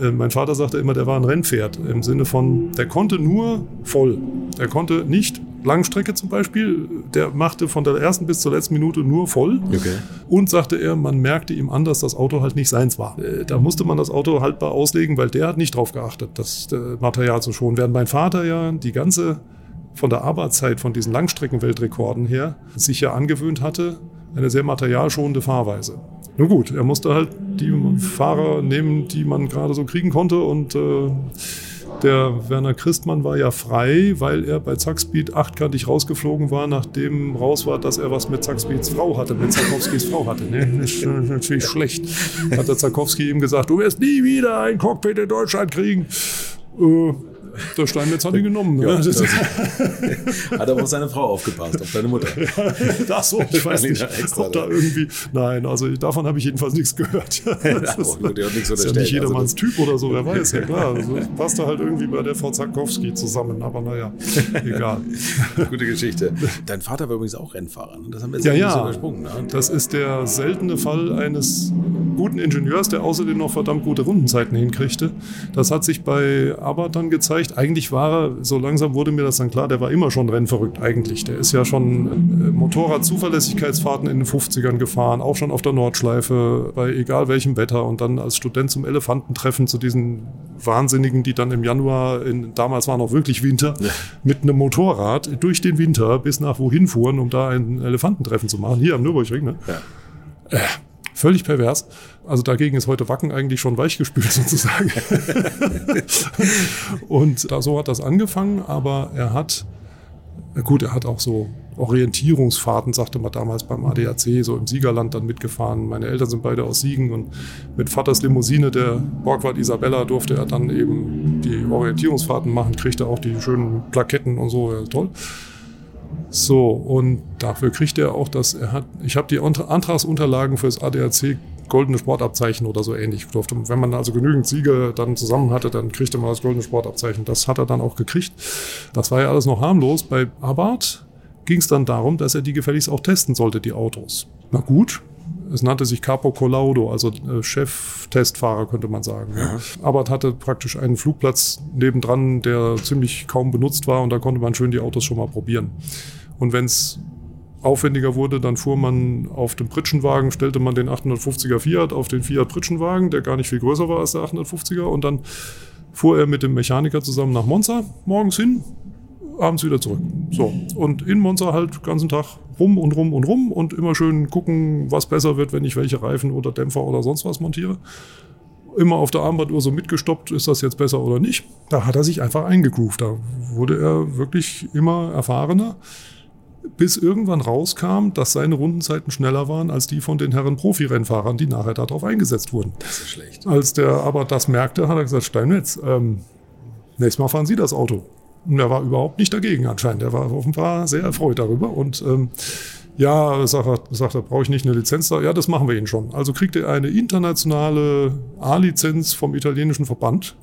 Äh, mein Vater sagte immer, der war ein Rennpferd im Sinne von, der konnte nur voll. Er konnte nicht Langstrecke zum Beispiel, der machte von der ersten bis zur letzten Minute nur voll. Okay. Und sagte er, man merkte ihm an, dass das Auto halt nicht seins war. Äh, da musste man das Auto haltbar auslegen, weil der hat nicht drauf geachtet, das äh, Material zu schonen. Während mein Vater ja die ganze von der Arbeitszeit von diesen Langstreckenweltrekorden her sich ja angewöhnt hatte, eine sehr materialschonende Fahrweise. Nun gut, er musste halt die Fahrer nehmen, die man gerade so kriegen konnte und äh, der Werner Christmann war ja frei, weil er bei Zackspeed achtkantig rausgeflogen war, nachdem raus war, dass er was mit Zackspeeds Frau hatte, mit Zarkowskis Frau hatte. Ne? <laughs> Das ist natürlich schlecht. Hat der Zarkowski ihm gesagt, du wirst nie wieder ein Cockpit in Deutschland kriegen. Äh, der Steinmetz hat ihn genommen. Ne? Ja, <laughs> hat aber auf seine Frau aufgepasst, auf deine Mutter. das so, ich weiß nicht, ob da irgendwie, nein, also davon habe ich jedenfalls nichts gehört. <laughs> Das ist, ja, ist ja nicht jedermanns also, Typ oder so, wer weiß, ja klar. Also, passt da halt irgendwie bei der Frau Zakowski zusammen, aber naja, egal. <laughs> Gute Geschichte. Dein Vater war übrigens auch Rennfahrer, ne? das haben wir jetzt ja, ja. übersprungen. Ne? Das ist der seltene Fall eines guten Ingenieurs, der außerdem noch verdammt gute Rundenzeiten hinkriegte. Das hat sich bei Abbott dann gezeigt. Eigentlich war er, so langsam wurde mir das dann klar, der war immer schon rennverrückt eigentlich. Der ist ja schon äh, Motorrad-Zuverlässigkeitsfahrten in den 50ern gefahren, auch schon auf der Nordschleife, bei egal welchem Wetter und dann als Student zum Elefantentreffen zu diesen Wahnsinnigen, die dann im Januar, in, damals war noch wirklich Winter, ja. mit einem Motorrad durch den Winter bis nach wohin fuhren, um da ein Elefantentreffen zu machen, hier am Nürburgring. Ne? Ja. Äh, völlig pervers. Also dagegen ist heute Wacken eigentlich schon weichgespült <laughs> sozusagen. und da, so hat das angefangen, aber er hat, gut, er hat auch so Orientierungsfahrten, sagte man damals beim ADAC, so im Siegerland dann mitgefahren. Meine Eltern sind beide aus Siegen und mit Vaters Limousine, der Borgward Isabella, durfte er dann eben die Orientierungsfahrten machen, kriegte auch die schönen Plaketten und so, ja, toll. So, und dafür kriegt er auch das, er hat, ich habe die Antragsunterlagen für das ADAC goldene Sportabzeichen oder so ähnlich durfte. Wenn man also genügend Siege dann zusammen hatte, dann kriegte man das goldene Sportabzeichen. Das hat er dann auch gekriegt. Das war ja alles noch harmlos. Bei Abarth ging es dann darum, dass er die gefälligst auch testen sollte, die Autos. Na gut, es nannte sich Capo Colaudo, also äh, Chef-Testfahrer könnte man sagen. Ja. Abarth hatte praktisch einen Flugplatz nebendran, der ziemlich kaum benutzt war und da konnte man schön die Autos schon mal probieren. Und wenn es aufwendiger wurde, dann fuhr man auf dem Pritschenwagen, stellte man den 850er Fiat auf den Fiat Pritschenwagen, der gar nicht viel größer war als der 850er und dann fuhr er mit dem Mechaniker zusammen nach Monza morgens hin, abends wieder zurück. So. Und in Monza halt den ganzen Tag rum und rum und rum und immer schön gucken, was besser wird, wenn ich welche Reifen oder Dämpfer oder sonst was montiere. Immer auf der Armbanduhr so mitgestoppt, ist das jetzt besser oder nicht. Da hat er sich einfach eingegroovt. Da wurde er wirklich immer erfahrener bis irgendwann rauskam, dass seine Rundenzeiten schneller waren als die von den Herren Profirennfahrern, die nachher darauf eingesetzt wurden. Das ist schlecht. Als der aber das merkte, hat er gesagt, Steinmetz, ähm, nächstes Mal fahren Sie das Auto. Und er war überhaupt nicht dagegen anscheinend. Er war offenbar sehr erfreut darüber. Und ähm, ja, sagt er, sagt er brauche ich nicht eine Lizenz da? Ja, das machen wir Ihnen schon. Also kriegt er eine internationale A-Lizenz vom italienischen Verband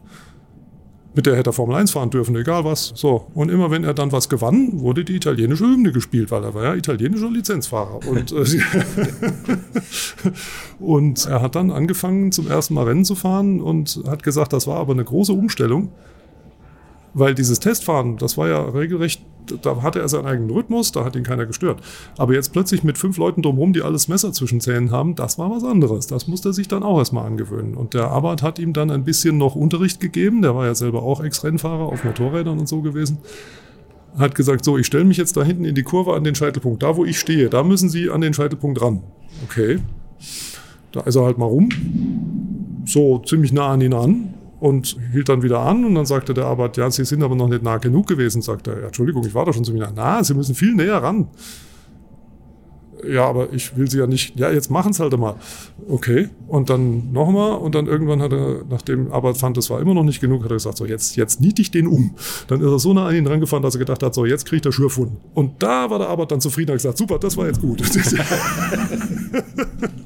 mit der hätte er Formel 1 fahren dürfen, egal was. So. Und immer wenn er dann was gewann, wurde die italienische Hymne gespielt, weil er war ja italienischer Lizenzfahrer. Und, äh, <laughs> und er hat dann angefangen, zum ersten Mal Rennen zu fahren und hat gesagt, das war aber eine große Umstellung, weil dieses Testfahren, das war ja regelrecht da hatte er seinen eigenen Rhythmus, da hat ihn keiner gestört. Aber jetzt plötzlich mit fünf Leuten drumherum, die alles Messer zwischen Zähnen haben, das war was anderes. Das musste er sich dann auch erstmal angewöhnen. Und der Abbott hat ihm dann ein bisschen noch Unterricht gegeben. Der war ja selber auch Ex-Rennfahrer auf Motorrädern und so gewesen. Hat gesagt, so, ich stelle mich jetzt da hinten in die Kurve an den Scheitelpunkt. Da, wo ich stehe, da müssen Sie an den Scheitelpunkt ran. Okay. Da ist er halt mal rum. So ziemlich nah an ihn an und hielt dann wieder an und dann sagte der Arbeit, ja, Sie sind aber noch nicht nah genug gewesen, sagte er. Entschuldigung, ich war doch schon so nah. Na, Sie müssen viel näher ran. Ja, aber ich will Sie ja nicht. Ja, jetzt machen es halt mal. Okay. Und dann nochmal und dann irgendwann hat er, nachdem Arbeit fand, das war immer noch nicht genug, hat er gesagt, so jetzt, jetzt niete ich den um. Dann ist er so nah an ihn rangefahren, dass er gedacht hat, so jetzt kriegt er Schürfwunden. Und da war der Arbeit dann zufrieden und hat gesagt, super, das war jetzt gut. <laughs>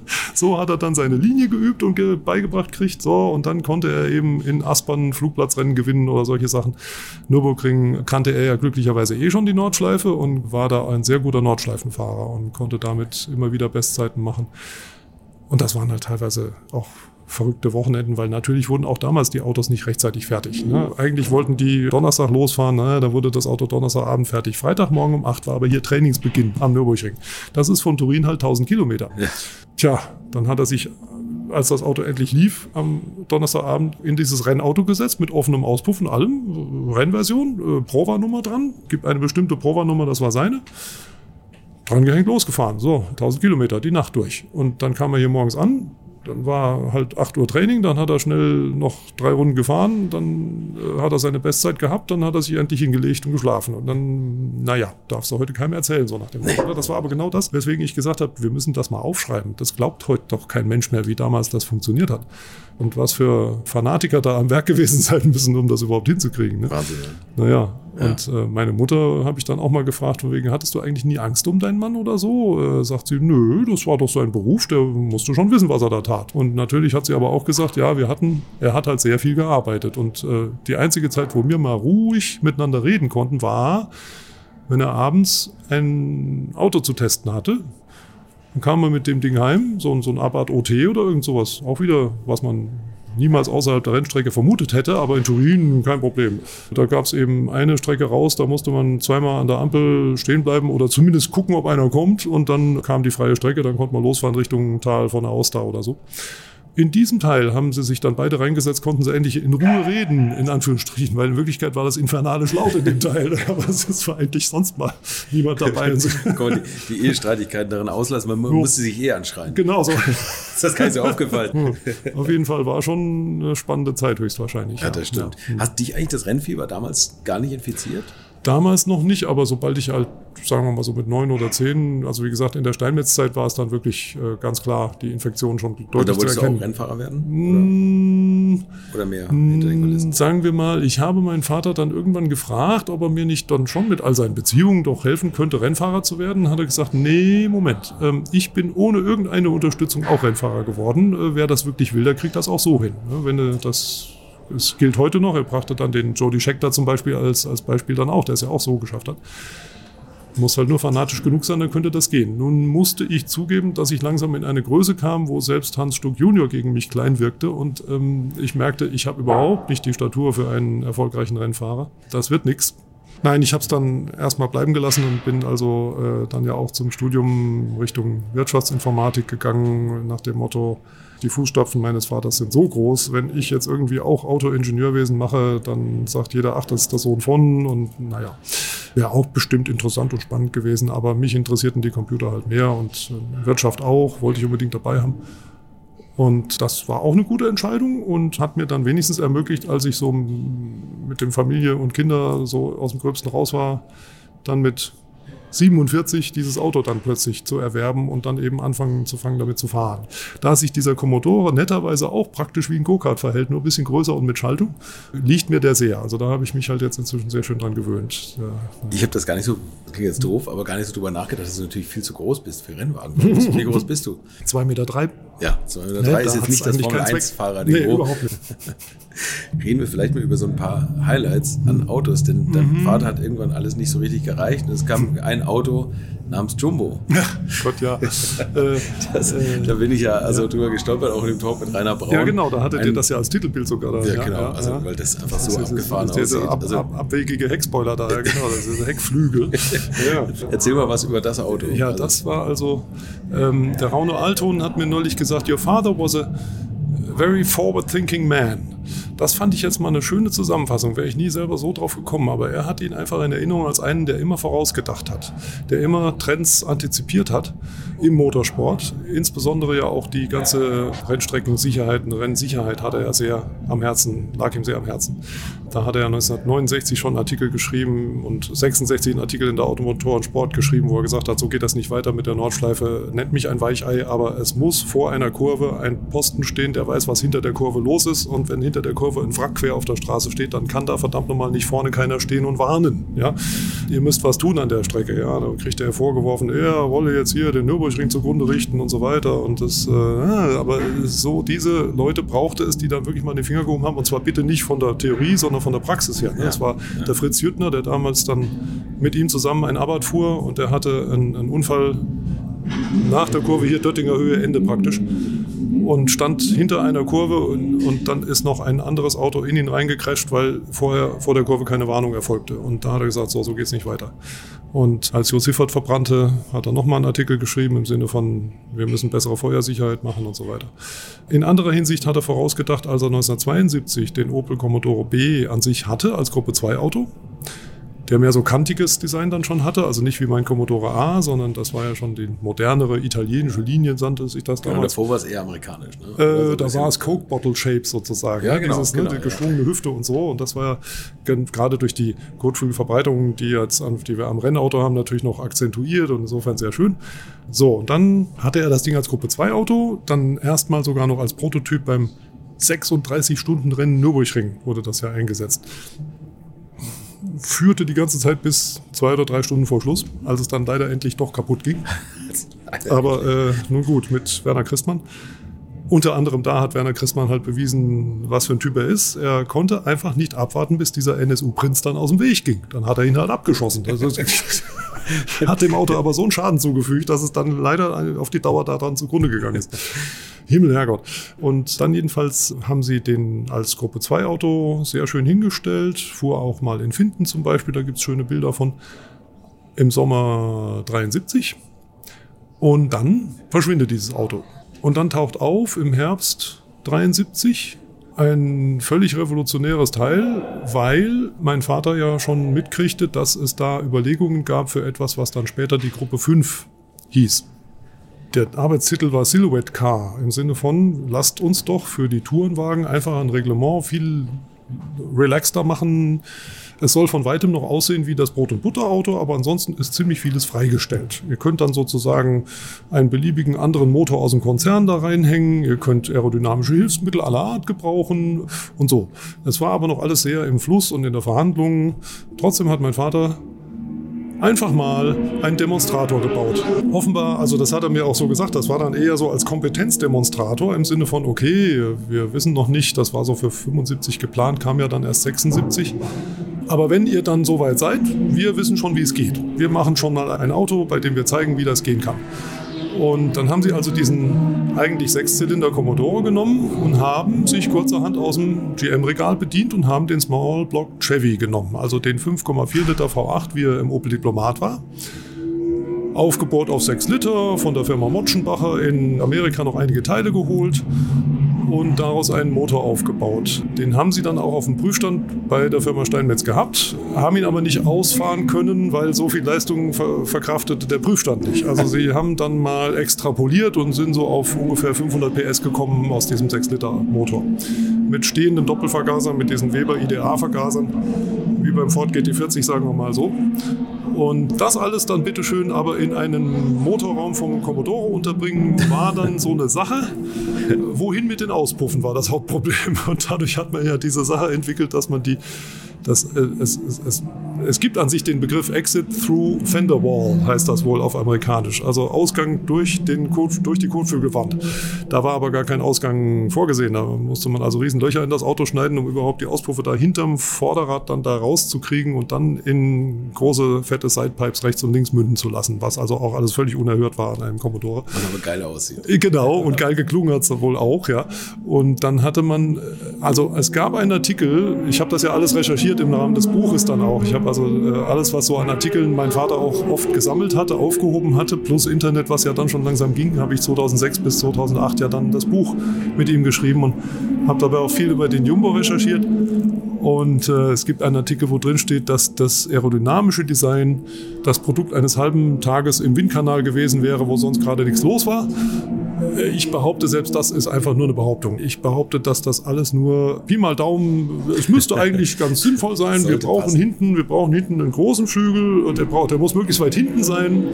So hat er dann seine Linie geübt und ge beigebracht kriegt. So, und dann konnte er eben in Aspern Flugplatzrennen gewinnen oder solche Sachen. Nürburgring kannte er ja glücklicherweise eh schon die Nordschleife und war da ein sehr guter Nordschleifenfahrer und konnte damit immer wieder Bestzeiten machen. Und das waren halt teilweise auch verrückte Wochenenden, weil natürlich wurden auch damals die Autos nicht rechtzeitig fertig. Ne? Eigentlich wollten die Donnerstag losfahren, naja, da wurde das Auto Donnerstagabend fertig. Freitagmorgen um 8 war aber hier Trainingsbeginn am Nürburgring. Das ist von Turin halt 1000 Kilometer. Ja. Tja, dann hat er sich, als das Auto endlich lief, am Donnerstagabend in dieses Rennauto gesetzt mit offenem Auspuff und allem. Rennversion, äh, Prova-Nummer dran, gibt eine bestimmte Prova-Nummer, das war seine. Dran gehängt, losgefahren. So, 1000 Kilometer, die Nacht durch. Und dann kam er hier morgens an, dann war halt 8 Uhr Training, dann hat er schnell noch drei Runden gefahren, dann äh, hat er seine Bestzeit gehabt, dann hat er sich endlich hingelegt und geschlafen. Und dann, naja, darfst du heute keinem erzählen, so nach dem Motto. Das war aber genau das, weswegen ich gesagt habe, wir müssen das mal aufschreiben. Das glaubt heute doch kein Mensch mehr, wie damals das funktioniert hat. Und was für Fanatiker da am Werk gewesen <laughs> sein müssen, um das überhaupt hinzukriegen. Ne? Wahnsinn. Ja. Naja, ja. und äh, meine Mutter habe ich dann auch mal gefragt, von wegen, hattest du eigentlich nie Angst um deinen Mann oder so? Äh, sagt sie, nö, das war doch sein Beruf, der musste schon wissen, was er da tat. Und natürlich hat sie aber auch gesagt, ja, wir hatten, er hat halt sehr viel gearbeitet. Und äh, die einzige Zeit, wo wir mal ruhig miteinander reden konnten, war, wenn er abends ein Auto zu testen hatte dann kam man mit dem Ding heim, so, so ein Abarth OT oder irgend sowas. Auch wieder, was man niemals außerhalb der Rennstrecke vermutet hätte, aber in Turin kein Problem. Da gab es eben eine Strecke raus, da musste man zweimal an der Ampel stehen bleiben oder zumindest gucken, ob einer kommt und dann kam die freie Strecke, dann konnte man losfahren Richtung Tal von der Auster oder so. In diesem Teil haben sie sich dann beide reingesetzt, konnten sie endlich in Ruhe reden, in Anführungsstrichen, weil in Wirklichkeit war das infernalisch laut in dem Teil. <laughs> Aber es war eigentlich sonst mal niemand dabei. <laughs> die, die Ehestreitigkeiten darin auslassen, man jo. musste sich eh anschreien. Genau so. <laughs> ist das gar nicht so aufgefallen. Auf jeden Fall war schon eine spannende Zeit höchstwahrscheinlich. Ja, das stimmt. Ja. Hast dich eigentlich das Rennfieber damals gar nicht infiziert? Damals noch nicht, aber sobald ich halt, sagen wir mal so mit neun oder zehn, also wie gesagt, in der Steinmetzzeit war es dann wirklich äh, ganz klar, die Infektion schon deutlich Oder wolltest du auch Rennfahrer werden? Oder, mm, oder mehr hinter den Kulissen? Sagen wir mal, ich habe meinen Vater dann irgendwann gefragt, ob er mir nicht dann schon mit all seinen Beziehungen doch helfen könnte, Rennfahrer zu werden. Hat er gesagt, nee, Moment, ähm, ich bin ohne irgendeine Unterstützung auch Rennfahrer geworden. Äh, wer das wirklich will, der kriegt das auch so hin. Ne? Wenn du das es gilt heute noch. Er brachte dann den Jody Scheckter zum Beispiel als, als Beispiel dann auch, der es ja auch so geschafft hat. Muss halt nur fanatisch genug sein, dann könnte das gehen. Nun musste ich zugeben, dass ich langsam in eine Größe kam, wo selbst Hans Stuck Junior gegen mich klein wirkte und ähm, ich merkte, ich habe überhaupt nicht die Statur für einen erfolgreichen Rennfahrer. Das wird nichts. Nein, ich habe es dann erstmal bleiben gelassen und bin also äh, dann ja auch zum Studium Richtung Wirtschaftsinformatik gegangen, nach dem Motto, die Fußstapfen meines Vaters sind so groß, wenn ich jetzt irgendwie auch Autoingenieurwesen mache, dann sagt jeder, ach, das ist der Sohn von und naja, wäre auch bestimmt interessant und spannend gewesen, aber mich interessierten die Computer halt mehr und äh, Wirtschaft auch, wollte ich unbedingt dabei haben. Und das war auch eine gute Entscheidung und hat mir dann wenigstens ermöglicht, als ich so mit dem Familie und Kinder so aus dem Gröbsten raus war, dann mit 47 dieses Auto dann plötzlich zu erwerben und dann eben anfangen zu fangen, damit zu fahren. Da sich dieser Commodore netterweise auch praktisch wie ein Go-Kart verhält, nur ein bisschen größer und mit Schaltung, liegt mir der sehr. Also da habe ich mich halt jetzt inzwischen sehr schön dran gewöhnt. Ja, ich habe das gar nicht so, klingt jetzt doof, aber gar nicht so drüber nachgedacht, dass du natürlich viel zu groß bist für Rennwagen. Wie groß bist du? 2,3 Meter. Drei. Ja, 2,3 Meter drei ist jetzt nicht das Formel-1-Fahrer. Nee, überhaupt nicht. <laughs> Reden wir vielleicht mal über so ein paar Highlights an Autos, denn mhm. dein Vater hat irgendwann alles nicht so richtig gereicht. Es kam <laughs> ein Auto namens Jumbo. Gott, ja. <laughs> Äh, das, äh, da bin ich ja also ja. drüber gestolpert, auch in dem Talk mit Rainer Braun. Ja, genau, da hattet ein, ihr das ja als Titelbild sogar. Da. Ja, genau, also, ja. weil das einfach so das abgefahren ist, aussieht. Ab, also, ab, abwegige Heckspoiler da, ja, genau, das ist der Heckflügel. <laughs> Erzähl mal was über das Auto. Ja, also. das war also, ähm, der Rauno Alton hat mir neulich gesagt, your father was a very forward-thinking man. Das fand ich jetzt mal eine schöne Zusammenfassung. Wäre ich nie selber so drauf gekommen, aber er hat ihn einfach in Erinnerung als einen, der immer vorausgedacht hat, der immer Trends antizipiert hat im Motorsport. Insbesondere ja auch die ganze Rennstreckensicherheit, und Rennsicherheit hat er sehr am Herzen, lag ihm sehr am Herzen. Da hat er 1969 schon einen Artikel geschrieben und 66 einen Artikel in der Automotor und Sport geschrieben, wo er gesagt hat, so geht das nicht weiter mit der Nordschleife. Nennt mich ein Weichei, aber es muss vor einer Kurve ein Posten stehen, der weiß, was hinter der Kurve los ist. Und wenn hinter der Kurve ein Wrack quer auf der Straße steht, dann kann da verdammt nochmal nicht vorne keiner stehen und warnen. Ja? Ihr müsst was tun an der Strecke. Ja? Da kriegt er vorgeworfen, er wolle jetzt hier den Nürburgring zugrunde richten und so weiter. Und das, äh, aber so diese Leute brauchte es, die dann wirklich mal den Finger gehoben haben. Und zwar bitte nicht von der Theorie, sondern von der Praxis her. Ne? Das war ja. der Fritz Jüttner, der damals dann mit ihm zusammen ein Abarth fuhr und der hatte einen, einen Unfall nach der Kurve hier Döttinger Höhe, Ende praktisch und stand hinter einer Kurve und, und, dann ist noch ein anderes Auto in ihn reingecrasht, weil vorher vor der Kurve keine Warnung erfolgte. Und da hat er gesagt, so, so geht's nicht weiter. Und als Josifat verbrannte, hat er nochmal einen Artikel geschrieben im Sinne von, wir müssen bessere Feuersicherheit machen und so weiter. In anderer Hinsicht hat er vorausgedacht, als er 1972 den Opel Commodore B an sich hatte als Gruppe 2 Auto, der mehr so kantiges Design dann schon hatte, also nicht wie mein Commodore A, sondern das war ja schon die modernere italienische Linie, sandte sich das damals. Ja, davor war es eher amerikanisch. Ne? Äh, also da war es Coke Bottle Shape sozusagen. Ja, genau. Dieses, ne, genau, die geschwungene ja. Hüfte und so. Und das war ja gerade durch die Kotflügelverbreitung, die jetzt, die wir am Rennauto haben, natürlich noch akzentuiert und insofern sehr schön. So, und dann hatte er das Ding als Gruppe 2 Auto, dann erstmal sogar noch als Prototyp beim 36-Stunden-Rennen Nürburgring wurde das ja eingesetzt führte die ganze Zeit bis zwei oder drei Stunden vor Schluss, als es dann leider endlich doch kaputt ging. <laughs> Aber äh, nun gut, mit Werner Christmann. Unter anderem da hat Werner Christmann halt bewiesen, was für ein Typ er ist. Er konnte einfach nicht abwarten, bis dieser NSU-Prinz dann aus dem Weg ging. Dann hat er ihn halt abgeschossen. Also, <laughs> hat dem Auto aber so einen Schaden zugefügt, dass es dann leider auf die Dauer daran zugrunde gegangen ist. <laughs> Himmel, Herrgott. Und dann jedenfalls haben sie den als Gruppe 2 Auto sehr schön hingestellt, fuhr auch mal in Finden zum Beispiel, da gibt es schöne Bilder von, im Sommer 73. Und dann verschwindet dieses Auto. Und dann taucht auf im Herbst 73 ein völlig revolutionäres Teil, weil mein Vater ja schon mitkriegte, dass es da Überlegungen gab für etwas, was dann später die Gruppe 5 hieß. Der Arbeitstitel war Silhouette Car im Sinne von, lasst uns doch für die Tourenwagen einfach ein Reglement viel relaxter machen. Es soll von weitem noch aussehen wie das Brot- und Butterauto, aber ansonsten ist ziemlich vieles freigestellt. Ihr könnt dann sozusagen einen beliebigen anderen Motor aus dem Konzern da reinhängen, ihr könnt aerodynamische Hilfsmittel aller Art gebrauchen und so. Es war aber noch alles sehr im Fluss und in der Verhandlung. Trotzdem hat mein Vater einfach mal einen Demonstrator gebaut. Offenbar, also das hat er mir auch so gesagt, das war dann eher so als Kompetenzdemonstrator im Sinne von, okay, wir wissen noch nicht, das war so für 75 geplant, kam ja dann erst 76. Aber wenn ihr dann soweit seid, wir wissen schon, wie es geht. Wir machen schon mal ein Auto, bei dem wir zeigen, wie das gehen kann. Und dann haben sie also diesen eigentlich Sechszylinder Commodore genommen und haben sich kurzerhand aus dem GM-Regal bedient und haben den Small Block Chevy genommen. Also den 5,4 Liter V8, wie er im Opel Diplomat war. Aufgebaut auf 6 Liter, von der Firma Motschenbacher in Amerika noch einige Teile geholt und daraus einen Motor aufgebaut. Den haben sie dann auch auf dem Prüfstand bei der Firma Steinmetz gehabt, haben ihn aber nicht ausfahren können, weil so viel Leistung ver verkraftete der Prüfstand nicht. Also sie haben dann mal extrapoliert und sind so auf ungefähr 500 PS gekommen aus diesem 6-Liter-Motor. Mit stehenden Doppelvergasern, mit diesen Weber IDA-Vergasern, wie beim Ford GT40, sagen wir mal so. Und das alles dann bitteschön aber in einen Motorraum vom Commodore unterbringen, war dann so eine Sache. Wohin mit den Auspuffen war das Hauptproblem. Und dadurch hat man ja diese Sache entwickelt, dass man die das, äh, es, es, es, es, gibt an sich den Begriff Exit through Fender Wall, heißt das wohl auf amerikanisch. Also Ausgang durch, den Kot, durch die Kotflügelwand. Da war aber gar kein Ausgang vorgesehen. Da musste man also Riesenlöcher in das Auto schneiden, um überhaupt die Auspuffe da hinterm Vorderrad dann da rauszukriegen und dann in große, fette Sidepipes rechts und links münden zu lassen, was also auch alles völlig unerhört war an einem Commodore. Und aber geil aussieht. Äh, genau, und geil geklungen hat es wohl auch, ja. Und dann hatte man, äh, also es gab einen Artikel, ich habe das ja alles recherchiert, recherchiert im Rahmen des Buches dann auch. Ich habe also äh, alles, was so an Artikeln mein Vater auch oft gesammelt hatte, aufgehoben hatte, plus Internet, was ja dann schon langsam ging, habe ich 2006 bis 2008 ja dann das Buch mit ihm geschrieben und habe dabei auch viel über den Jumbo recherchiert. Und äh, es gibt einen Artikel, wo drin steht, dass das aerodynamische Design das Produkt eines halben Tages im Windkanal gewesen wäre, wo sonst gerade nichts los war. Äh, ich behaupte, selbst das ist einfach nur eine Behauptung. Ich behaupte, dass das alles nur Pi mal Daumen, es müsste <laughs> eigentlich ganz sinnvoll sein. Wir brauchen passen. hinten, wir brauchen hinten einen großen Flügel und der braucht, der muss möglichst weit hinten sein.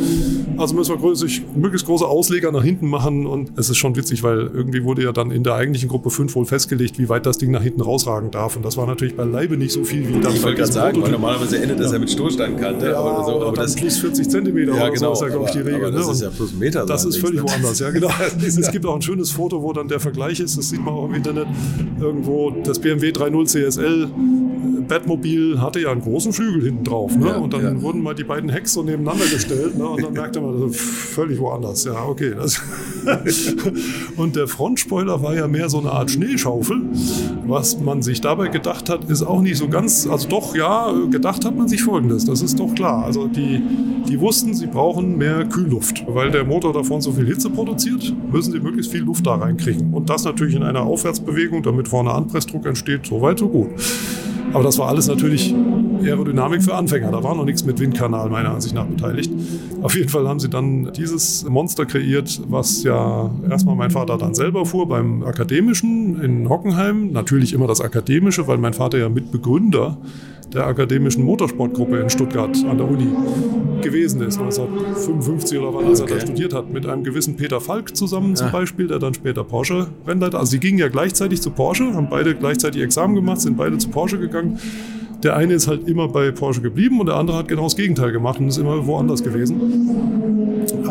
Also müssen wir größer, möglichst große Ausleger nach hinten machen und es ist schon witzig, weil irgendwie wurde ja dann in der eigentlichen Gruppe 5 wohl festgelegt, wie weit das Ding nach hinten rausragen darf und das war natürlich beileibe nicht so viel wie das. Ich wollte gerade sagen, weil normalerweise endet das ja, ja mit Stoßsteinkante. Ja, aber so, aber das plus 40 Zentimeter ja, genau, so ist ja, glaube ich, die Regel. das ne? ist ja plus ein Meter. Das ist völlig woanders, ja genau. <laughs> es gibt auch ein schönes Foto, wo dann der Vergleich ist. Das sieht man auch im Internet irgendwo. Das BMW 3.0 CSL Batmobil hatte ja einen großen Flügel hinten drauf. Ne? Ja, und dann ja. wurden mal die beiden Hecks so nebeneinander gestellt. Ne? Und dann <laughs> merkte man, das ist völlig woanders. Ja, okay. <laughs> und der Frontspoiler war ja mehr so eine Art Schneeschaufel. Was man sich dabei gedacht hat, ist auch nicht so ganz, also doch, ja, gedacht hat man sich folgendes. Das ist doch klar. Also die, die wussten, sie brauchen mehr Kühlluft. Weil der Motor davon so viel Hitze produziert, müssen sie möglichst viel Luft da reinkriegen. Und das natürlich in einer Aufwärtsbewegung, damit vorne Anpressdruck entsteht. So weit, so gut. Aber das war alles natürlich Aerodynamik für Anfänger. Da war noch nichts mit Windkanal meiner Ansicht nach beteiligt. Auf jeden Fall haben sie dann dieses Monster kreiert, was ja erstmal mein Vater dann selber fuhr beim Akademischen in Hockenheim. Natürlich immer das Akademische, weil mein Vater ja Mitbegründer der akademischen Motorsportgruppe in Stuttgart an der Uni gewesen ist, 1955 oder wann, als okay. er da studiert hat, mit einem gewissen Peter Falk zusammen zum ja. Beispiel, der dann später Porsche-Rennleiter. Also sie gingen ja gleichzeitig zu Porsche, haben beide gleichzeitig Examen gemacht, sind beide zu Porsche gegangen. Der eine ist halt immer bei Porsche geblieben und der andere hat genau das Gegenteil gemacht und ist immer woanders gewesen.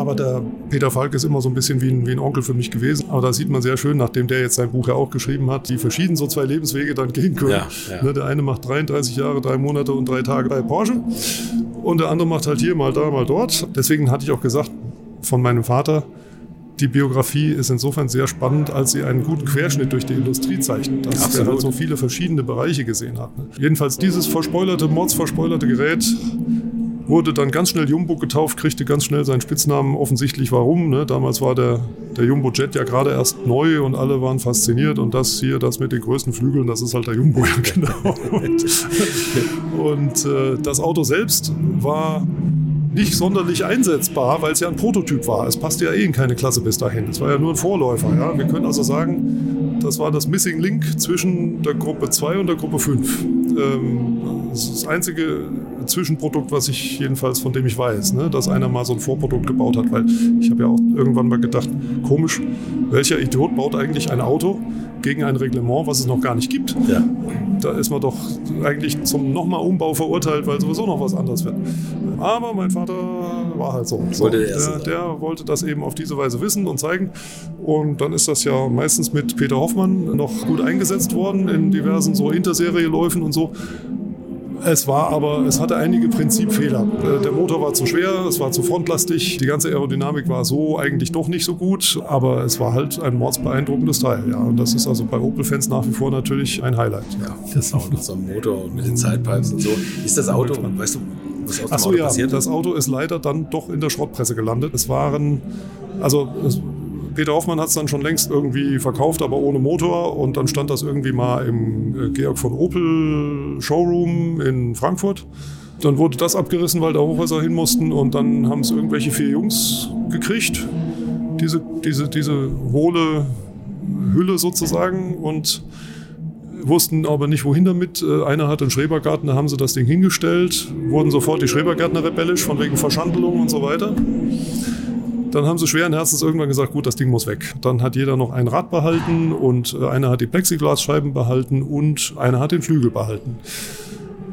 Aber der Peter Falk ist immer so ein bisschen wie ein, wie ein Onkel für mich gewesen. Aber da sieht man sehr schön, nachdem der jetzt sein Buch ja auch geschrieben hat, wie verschieden so zwei Lebenswege dann gehen können. Ja, ja. Ne, der eine macht 33 Jahre, drei Monate und drei Tage bei Porsche und der andere macht halt hier mal da, mal dort. Deswegen hatte ich auch gesagt von meinem Vater, die Biografie ist insofern sehr spannend, als sie einen guten Querschnitt durch die Industrie zeichnet, dass Absolut. er halt so viele verschiedene Bereiche gesehen hat. Ne? Jedenfalls dieses verspoilerte, mordsverspoilerte Gerät wurde dann ganz schnell Jumbo getauft, kriegte ganz schnell seinen Spitznamen, offensichtlich warum. Ne? Damals war der, der Jumbo Jet ja gerade erst neu und alle waren fasziniert und das hier, das mit den größten Flügeln, das ist halt der Jumbo, ja genau. <laughs> und, äh, das Auto selbst war nicht sonderlich einsetzbar, weil es ja ein Prototyp war. Es passte ja eh in keine Klasse bis dahin. Es war ja nur ein Vorläufer. Ja? Wir können also sagen, das war das Missing Link zwischen der Gruppe 2 und der Gruppe 5. Ähm, das einzige Zwischenprodukt, was ich jedenfalls von dem ich weiß, ne? dass einer mal so ein Vorprodukt gebaut hat. Weil ich habe ja auch irgendwann mal gedacht, komisch, welcher Idiot baut eigentlich ein Auto gegen ein Reglement, was es noch gar nicht gibt? Ja. Da ist man doch eigentlich zum nochmal Umbau verurteilt, weil sowieso noch was anderes wird. Aber mein Vater war halt so. so der, der, wollte das eben auf diese Weise wissen und zeigen. Und dann ist das ja meistens mit Peter Hoffmann noch gut eingesetzt worden in diversen so Interserie-Läufen und so. Es war aber, es hatte einige Prinzipfehler. Äh, der Motor war zu schwer, es war zu frontlastig, die ganze Aerodynamik war so eigentlich doch nicht so gut, aber es war halt ein mordsbeeindruckendes Teil. Ja. Und das ist also bei Opel-Fans nach wie vor natürlich ein Highlight. Ja, das so ein Motor und mit den Zeitpipes und so. Ist das Auto, weißt du, was aus dem Achso, ja, passiert? das Auto ist leider dann doch in der Schrottpresse gelandet. Es waren, also es, Peter Hoffmann hat es dann schon längst irgendwie verkauft, aber ohne Motor. Und dann stand das irgendwie mal im äh, Georg von Opel Showroom in Frankfurt. Dann wurde das abgerissen, weil da Hochhäuser hin mussten. Und dann haben es irgendwelche vier Jungs gekriegt. Diese, diese, diese hohle Hülle sozusagen. Und wussten aber nicht, wohin damit. Äh, einer hatte einen Schrebergarten, da haben sie das Ding hingestellt, wurden sofort die Schrebergärtner rebellisch, von wegen Verschandelung und so weiter. Dann haben sie schweren Herzens irgendwann gesagt, gut, das Ding muss weg. Dann hat jeder noch ein Rad behalten und äh, einer hat die Plexiglasscheiben behalten und einer hat den Flügel behalten.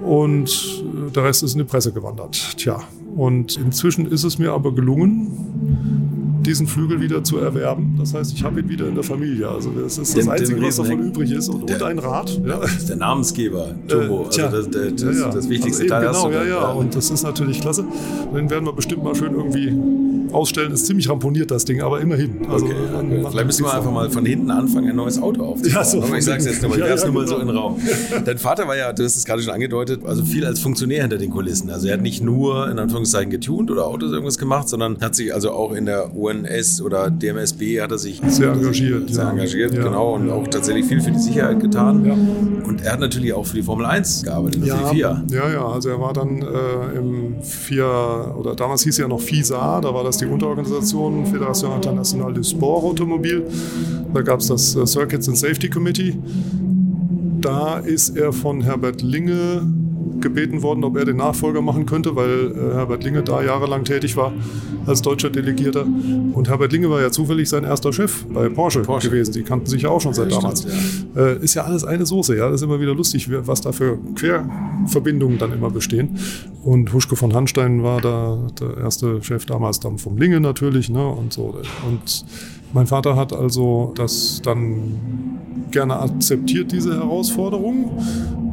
Und äh, der Rest ist in die Presse gewandert. Tja, und inzwischen ist es mir aber gelungen, diesen Flügel wieder zu erwerben. Das heißt, ich habe ihn wieder in der Familie. Also das ist das Einzige, was davon übrig ist. Und, der, und ein Rad. Ja. Der Namensgeber, Turbo. Äh, tja, also das, das, ja, ja. das wichtigste also Teil. Genau, ja, ja. Und das ist natürlich klasse. Den werden wir bestimmt mal schön irgendwie ausstellen. Ist ziemlich ramponiert, das Ding, aber immerhin. Also, okay, okay. Vielleicht müssen wir einfach mal von hinten anfangen, ein neues Auto aufzubauen. Ja, so ich sage es jetzt nochmal, ich werfe es nur mal so in den Raum. <laughs> Dein Vater war ja, du hast es gerade schon angedeutet, also viel als Funktionär hinter den Kulissen. Also er hat nicht nur in Anführungszeichen getunt oder Autos irgendwas gemacht, sondern hat sich also auch in der UNS oder DMSB hat er sich sehr engagiert. Sehr ja. engagiert, ja. genau. Und auch tatsächlich viel für die Sicherheit getan. Ja. Und er hat natürlich auch für die Formel 1 gearbeitet, ja, für die FIA. Ja, ja, also er war dann äh, im FIA, oder damals hieß ja noch FISA, da war das die Unterorganisation Fédération Internationale du Sport Automobil. Da gab es das äh, Circuits and Safety Committee. Da ist er von Herbert Linge gebeten worden, ob er den Nachfolger machen könnte, weil äh, Herbert Linge da jahrelang tätig war als deutscher Delegierter. Und Herbert Linge war ja zufällig sein erster Chef bei Porsche, Porsche. gewesen. Die kannten sich ja auch schon seit ja, damals. Stimmt, ja. Äh, ist ja alles eine Soße, ja. Das ist immer wieder lustig, was da für Querverbindungen dann immer bestehen. Und Huschke von Hanstein war da der erste Chef damals dann vom Linge natürlich, ne, und so. Und mein Vater hat also das dann gerne akzeptiert, diese Herausforderung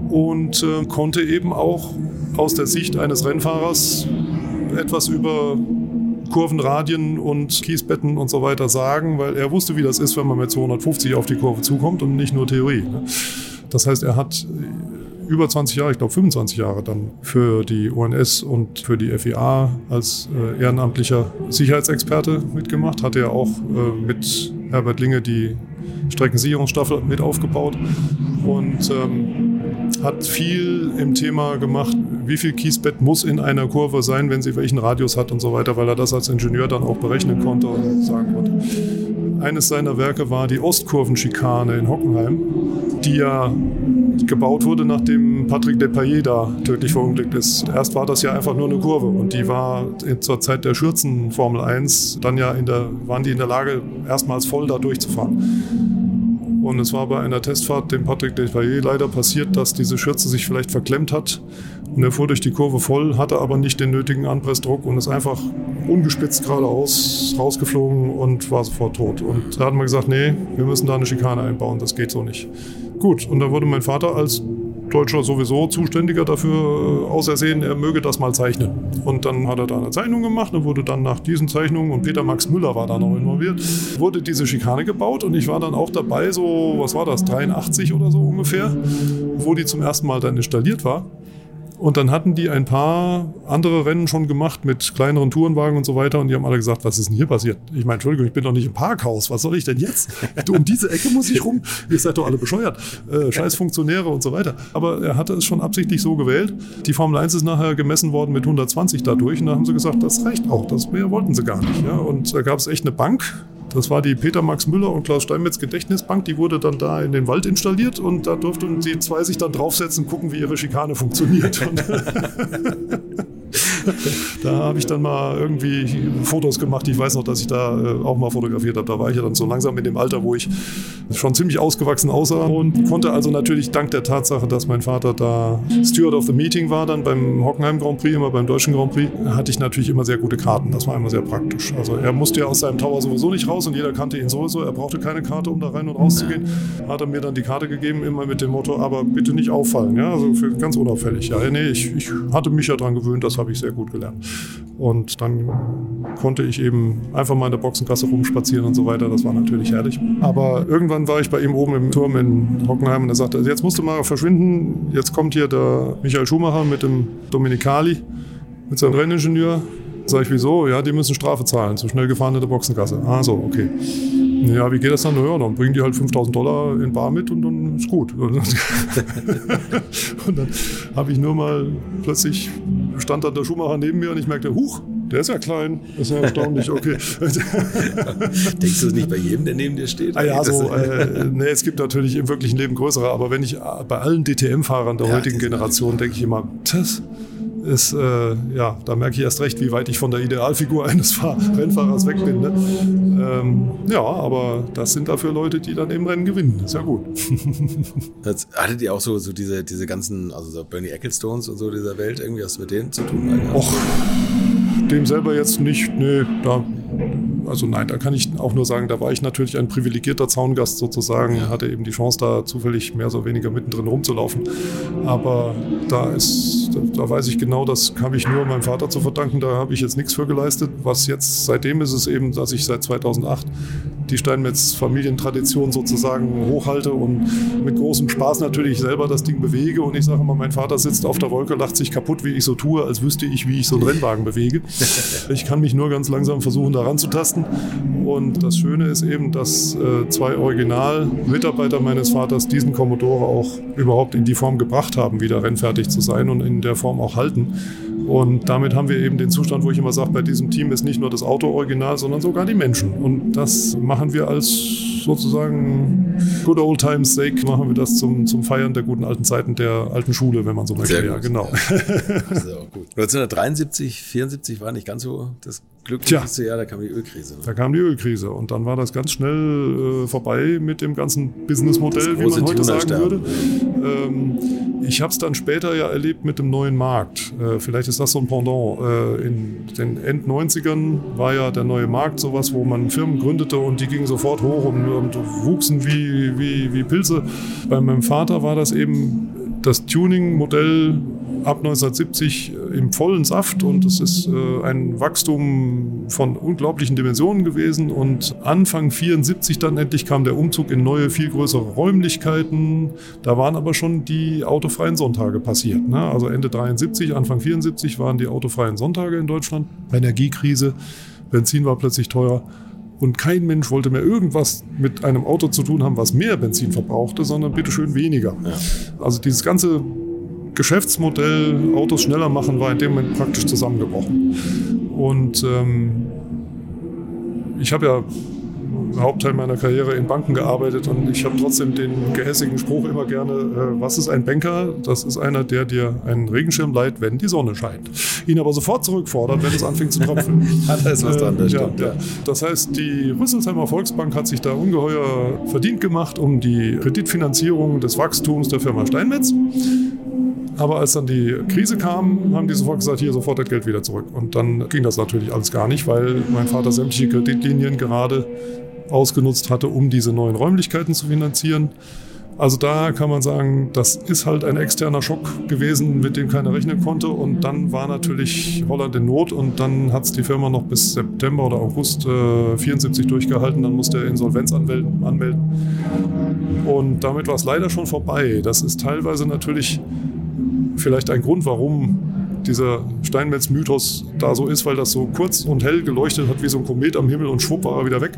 und äh, konnte eben auch aus der Sicht eines Rennfahrers etwas über Kurvenradien und Kiesbetten und so weiter sagen, weil er wusste, wie das ist, wenn man mit 250 auf die Kurve zukommt und nicht nur Theorie. Ne? Das heißt, er hat über 20 Jahre, ich glaube 25 Jahre dann für die UNS und für die FIA als äh, ehrenamtlicher Sicherheitsexperte mitgemacht. Hatte ja auch äh, mit Herbert Linge die Streckensicherungsstaffel mit aufgebaut und ähm, hat viel im Thema gemacht, wie viel Kiesbett muss in einer Kurve sein, wenn sie welchen Radius hat und so weiter, weil er das als Ingenieur dann auch berechnen konnte und sagen konnte. Eines seiner Werke war die Ostkurvenschikane in Hockenheim, die ja gebaut wurde, nachdem Patrick Depailler da tödlich verunglückt ist. Erst war das ja einfach nur eine Kurve und die war zur Zeit der Schürzen Formel 1 dann ja in der, waren die in der Lage, erstmals voll da durchzufahren. Und es war bei einer Testfahrt dem Patrick Desvaillé leider passiert, dass diese Schürze sich vielleicht verklemmt hat. Und er fuhr durch die Kurve voll, hatte aber nicht den nötigen Anpressdruck und ist einfach ungespitzt geradeaus rausgeflogen und war sofort tot. Und da hat man gesagt, nee, wir müssen da eine Schikane einbauen, das geht so nicht. Gut, und da wurde mein Vater als Deutscher sowieso Zuständiger dafür äh, ausersehen, er möge das mal zeichnen. Und dann hat er da eine Zeichnung gemacht und wurde dann nach diesen Zeichnungen, und Peter Max Müller war da noch involviert, wurde diese Schikane gebaut und ich war dann auch dabei, so, was war das, 83 oder so ungefähr, wo die zum ersten Mal dann installiert war. Und dann hatten die ein paar andere Rennen schon gemacht mit kleineren Tourenwagen und so weiter. Und die haben alle gesagt, was ist denn hier passiert? Ich meine, Entschuldigung, ich bin doch nicht im Parkhaus. Was soll ich denn jetzt? Um diese Ecke muss ich rum. Ihr seid doch alle bescheuert. Äh, scheiß Funktionäre und so weiter. Aber er hatte es schon absichtlich so gewählt. Die Formel 1 ist nachher gemessen worden mit 120 dadurch. Und da haben sie gesagt, das reicht auch. Das mehr wollten sie gar nicht. Ja? Und da gab es echt eine Bank das war die Peter Max Müller und Klaus Steinmetz Gedächtnisbank. Die wurde dann da in den Wald installiert und da durften die zwei sich dann draufsetzen, gucken, wie ihre Schikane funktioniert. <laughs> <laughs> da habe ich dann mal irgendwie Fotos gemacht. Ich weiß noch, dass ich da äh, auch mal fotografiert habe. Da war ich ja dann so langsam in dem Alter, wo ich schon ziemlich ausgewachsen aussah und konnte also natürlich dank der Tatsache, dass mein Vater da Steward of the Meeting war, dann beim Hockenheim Grand Prix, immer beim Deutschen Grand Prix, hatte ich natürlich immer sehr gute Karten. Das war immer sehr praktisch. Also er musste ja aus seinem Tower sowieso nicht raus und jeder kannte ihn sowieso. Er brauchte keine Karte, um da rein und raus zu gehen. Hat er mir dann die Karte gegeben, immer mit dem Motto, aber bitte nicht auffallen. Ja, also ganz unauffällig. Ja, nee, ich, ich hatte mich ja daran gewöhnt, das habe ich sehr gut gelernt. Und dann konnte ich eben einfach mal in der Boxengasse rumspazieren und so weiter. Das war natürlich herrlich. Aber irgendwann war ich bei ihm oben im Turm in Hockenheim und er sagte, jetzt musst du mal verschwinden. Jetzt kommt hier der Michael Schumacher mit dem Dominikali, mit seinem Renningenieur. Sag ich, wieso? Ja, die müssen Strafe zahlen, zu schnell gefahren in der Boxengasse. Ah, so, okay. Ja, wie geht das dann? Ja, dann bringen die halt 5000 Dollar in Bar mit und dann ist gut. <laughs> <laughs> und dann habe ich nur mal plötzlich stand dann der Schuhmacher neben mir und ich merkte, huch, der ist ja klein. Das ist ja erstaunlich, okay. <laughs> Denkst du es nicht bei jedem, der neben dir steht? Ah ja, so, äh, nee, es gibt natürlich im wirklichen Leben größere, aber wenn ich bei allen DTM-Fahrern der ja, heutigen Generation denke ich immer, das ist, äh, ja, da merke ich erst recht, wie weit ich von der Idealfigur <laughs> eines Fahr Rennfahrers weg bin. Ne? Ähm, ja, aber das sind dafür Leute, die dann im Rennen gewinnen. ist ja gut. <laughs> Das, hattet ihr auch so, so diese, diese ganzen, also so Bernie Ecclestones und so dieser Welt, irgendwie was mit denen zu tun? Och, dem selber jetzt nicht, nee, da also nein, da kann ich auch nur sagen, da war ich natürlich ein privilegierter Zaungast sozusagen, hatte eben die Chance, da zufällig mehr oder weniger mittendrin rumzulaufen. Aber da ist, da, da weiß ich genau, das habe ich nur meinem Vater zu verdanken, da habe ich jetzt nichts für geleistet. Was jetzt seitdem ist es eben, dass ich seit 2008 die Steinmetz-Familientradition sozusagen hochhalte und mit großem Spaß natürlich selber das Ding bewege. Und ich sage immer, mein Vater sitzt auf der Wolke, lacht sich kaputt, wie ich so tue, als wüsste ich, wie ich so einen Rennwagen bewege. <laughs> Ich kann mich nur ganz langsam versuchen, daran zu tasten. Und das Schöne ist eben, dass äh, zwei Original-Mitarbeiter meines Vaters diesen Commodore auch überhaupt in die Form gebracht haben, wieder rennfertig zu sein und in der Form auch halten. Und damit haben wir eben den Zustand, wo ich immer sage, bei diesem Team ist nicht nur das Auto original, sondern sogar die Menschen. Und das machen wir als sozusagen good old times sake, machen wir das zum, zum Feiern der guten alten Zeiten der alten Schule, wenn man so möchte. Ja, genau. <laughs> Das ist auch gut. 1973, 74 war nicht ganz so das glücklichste Jahr, da kam die Ölkrise. Ne? Da kam die Ölkrise und dann war das ganz schnell äh, vorbei mit dem ganzen Businessmodell, wie man heute sagen würde. Ähm, ich habe es dann später ja erlebt mit dem neuen Markt. Äh, vielleicht ist das so ein Pendant. Äh, in den End-90ern war ja der neue Markt sowas, wo man Firmen gründete und die gingen sofort hoch und, und wuchsen wie, wie, wie Pilze. Bei meinem Vater war das eben das Tuning-Modell ab 1970 äh, im vollen Saft und es ist äh, ein Wachstum von unglaublichen Dimensionen gewesen und Anfang 74 dann endlich kam der Umzug in neue, viel größere Räumlichkeiten. Da waren aber schon die autofreien Sonntage passiert. Ne? Also Ende 73, Anfang 74 waren die autofreien Sonntage in Deutschland. Energiekrise, Benzin war plötzlich teuer. Und kein Mensch wollte mehr irgendwas mit einem Auto zu tun haben, was mehr Benzin verbrauchte, sondern bitteschön weniger. Ja. Also dieses ganze Geschäftsmodell Autos schneller machen war in dem Moment praktisch zusammengebrochen. Und ähm, ich habe ja Hauptteil meiner Karriere in Banken gearbeitet und ich habe trotzdem den gehässigen Spruch immer gerne, äh, was ist ein Banker? Das ist einer, der dir einen Regenschirm leiht, wenn die Sonne scheint. Ihn aber sofort zurückfordert, wenn es anfängt zu tropfen. <laughs> da ist was dran, das Äh, stimmt. ja. Ja. Das heißt, die Rüsselsheimer Volksbank hat sich da ungeheuer verdient gemacht um die Kreditfinanzierung des Wachstums der Firma Steinmetz. Aber als dann die Krise kam, haben die sofort gesagt, hier sofort das Geld wieder zurück. Und dann ging das natürlich alles gar nicht, weil mein Vater sämtliche Kreditlinien gerade ausgenutzt hatte, um diese neuen Räumlichkeiten zu finanzieren. Also da kann man sagen, das ist halt ein externer Schock gewesen, mit dem keiner rechnen konnte. Und dann war natürlich Holland in Not und dann hat es die Firma noch bis September oder August äh, 74 durchgehalten. Dann musste er Insolvenz anmelden. Und damit war es leider schon vorbei. Das ist teilweise natürlich vielleicht ein Grund, warum dieser Steinmetz-Mythos da so ist, weil das so kurz und hell geleuchtet hat wie so ein Komet am Himmel und schwupp war er wieder weg.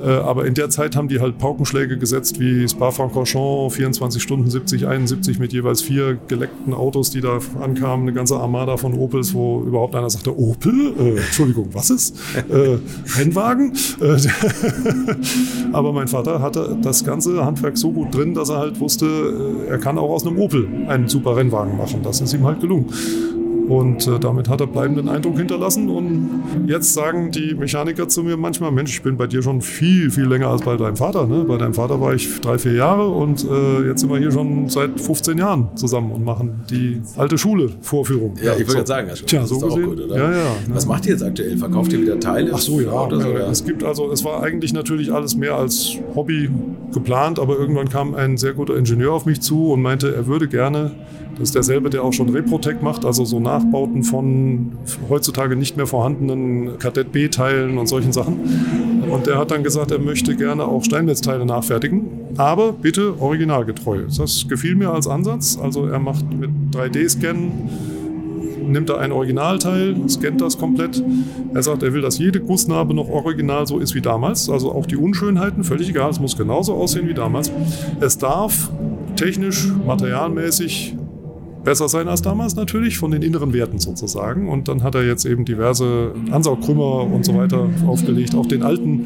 Äh, aber in der Zeit haben die halt Paukenschläge gesetzt wie Spa-Francorchamps, 24 Stunden 70, 71 mit jeweils vier geleckten Autos, die da ankamen, eine ganze Armada von Opels, wo überhaupt einer sagte, Opel? Äh, Entschuldigung, was ist? Äh, Rennwagen? Äh, <laughs> aber mein Vater hatte das ganze Handwerk so gut drin, dass er halt wusste, äh, er kann auch aus einem Opel einen super Rennwagen machen. Das ist ihm halt gelungen. Und äh, damit hat er bleibenden Eindruck hinterlassen. Und jetzt sagen die Mechaniker zu mir manchmal, Mensch, ich bin bei dir schon viel, viel länger als bei deinem Vater. Ne? Bei deinem Vater war ich drei, vier Jahre und äh, jetzt sind wir hier schon seit 15 Jahren zusammen und machen die alte Schule Vorführung. Ja, ich wollte so. sagen, das, Tja, das so ist auch gesehen. gut, oder? Ja, ja. Was macht ihr jetzt aktuell? Verkauft ihr wieder Teile? Ach so, ja. Autos, oder? Es gibt also, es war eigentlich natürlich alles mehr als Hobby geplant, aber irgendwann kam ein sehr guter Ingenieur auf mich zu und meinte, er würde gerne, das ist derselbe, der auch schon Reprotec macht, also so Nachbauten von heutzutage nicht mehr vorhandenen Kadett B-Teilen und solchen Sachen. Und der hat dann gesagt, er möchte gerne auch Steinmetzteile nachfertigen, aber bitte originalgetreu. Das gefiel mir als Ansatz. Also er macht mit 3D-Scan nimmt er ein Originalteil, scannt das komplett. Er sagt, er will, dass jede Gussnarbe noch original so ist wie damals. Also auch die Unschönheiten, völlig egal, es muss genauso aussehen wie damals. Es darf technisch, materialmäßig besser sein als damals natürlich, von den inneren Werten sozusagen. Und dann hat er jetzt eben diverse Ansaugkrümmer und so weiter aufgelegt. Auch den alten,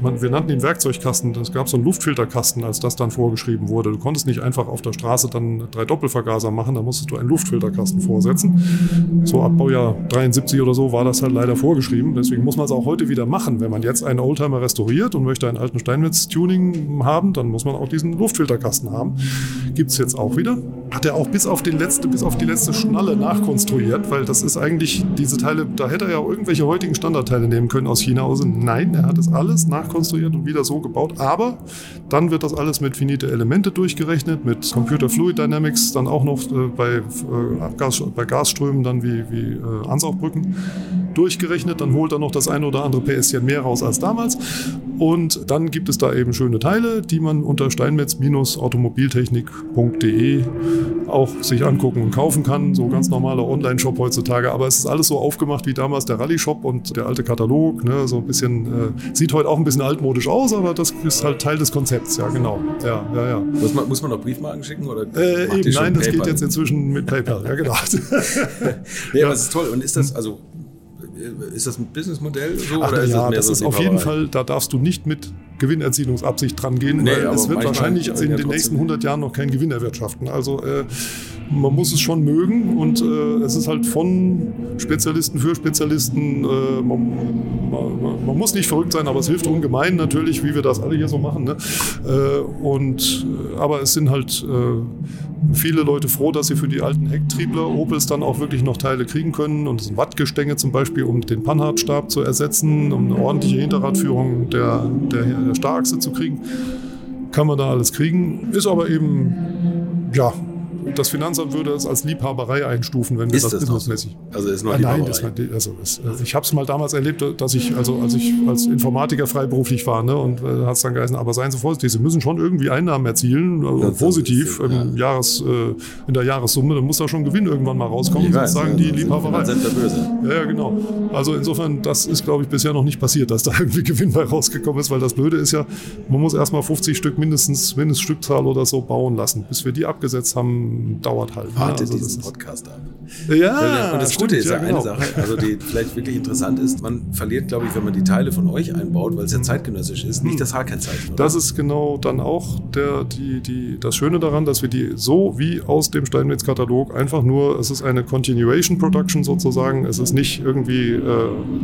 man, wir nannten ihn Werkzeugkasten, es gab so einen Luftfilterkasten, als das dann vorgeschrieben wurde. Du konntest nicht einfach auf der Straße dann drei Doppelvergaser machen, da musstest du einen Luftfilterkasten vorsetzen. So ab Baujahr 73 oder so war das halt leider vorgeschrieben. Deswegen muss man es auch heute wieder machen. Wenn man jetzt einen Oldtimer restauriert und möchte einen alten Steinmetz-Tuning haben, dann muss man auch diesen Luftfilterkasten haben. Gibt es jetzt auch wieder. Hat er auch bis auf, den letzte, bis auf die letzte Schnalle nachkonstruiert, weil das ist eigentlich, diese Teile, da hätte er ja irgendwelche heutigen Standardteile nehmen können aus China. Also nein, er hat das alles nachkonstruiert und wieder so gebaut. Aber dann wird das alles mit finite Elemente durchgerechnet, mit Computer Fluid Dynamics, dann auch noch äh, bei, äh, Abgas, bei Gasströmen, dann wie, wie äh, Ansaugbrücken durchgerechnet. Dann holt er noch das eine oder andere PSchen mehr raus als damals. Und dann gibt es da eben schöne Teile, die man unter steinmetz-automobiltechnik.de auch sich angucken und kaufen kann. So ganz normaler Online-Shop heutzutage. Aber es ist alles so aufgemacht wie damals der Rallye-Shop und der alte Katalog. Ne? So ein bisschen, äh, sieht heute auch ein bisschen altmodisch aus, aber das ist halt Teil des Konzepts. Ja, genau. Ja, ja, ja. Muss man, muss man noch Briefmarken schicken? Oder Äh, eben, nein, das geht PayPal? jetzt inzwischen mit PayPal. Ja, genau. <laughs> <laughs> Nee, aber es ist toll. Und ist das, also, äh, ist das ein Businessmodell so? Ach, oder ist ja, das mehr das so ist auf jeden? Fall, da darfst du nicht mit Gewinnerzielungsabsicht dran gehen, Nee, weil es wird wahrscheinlich ja in den nächsten 100 Jahren noch keinen Gewinn erwirtschaften. Also äh, man muss es schon mögen und äh, es ist halt von Spezialisten für Spezialisten. Äh, man, man, man muss nicht verrückt sein, aber es hilft ungemein natürlich, wie wir das alle hier so machen. Ne? Äh, und, äh, aber es sind halt äh, viele Leute froh, dass sie für die alten Hecktriebler Opels dann auch wirklich noch Teile kriegen können. Und sind Wattgestänge zum Beispiel, um den Panhardstab zu ersetzen, um eine ordentliche Hinterradführung der, der, der Starrachse zu kriegen. Kann man da alles kriegen. Ist aber eben, ja, das Finanzamt würde es als Liebhaberei einstufen, wenn wir Ist das, das noch so? businessmäßig. Also ist nur Ah, nein, das, Liebhaberei. war- also, äh, ich habe es mal damals erlebt, dass ich, also als ich als Informatiker freiberuflich war, ne, und äh, hat es dann geheißen, aber seien Sie vorsichtig, Sie müssen schon irgendwie Einnahmen erzielen, also ist positiv im Jahres, äh, in der Jahressumme, dann muss da schon Gewinn irgendwann mal rauskommen, Ich sonst weiß, sagen ja, die sonst sind Liebhaberei. Finanzämter böse. Ja, ja, genau. Also insofern, das ist, glaube ich, bisher noch nicht passiert, dass da <laughs> irgendwie Gewinn bei rausgekommen ist, weil das Blöde ist ja, man muss erstmal 50 Stück mindestens, Mindeststückzahl oder so bauen lassen. Bis wir die abgesetzt haben, dauert halt. ne? Warte Also diesen Podcast ab. Ja, und das stimmt, Gute ist ja, ja, genau. eine Sache, also die vielleicht wirklich interessant ist, man verliert, glaube ich, wenn man die Teile von euch einbaut, weil es ja zeitgenössisch ist, nicht das H-Kennzeichen. Mhm. Das ist genau dann auch der, die, die, das Schöne daran, dass wir die so wie aus dem Steinmetz-Katalog einfach nur, es ist eine Continuation Production sozusagen, es ist nicht irgendwie äh,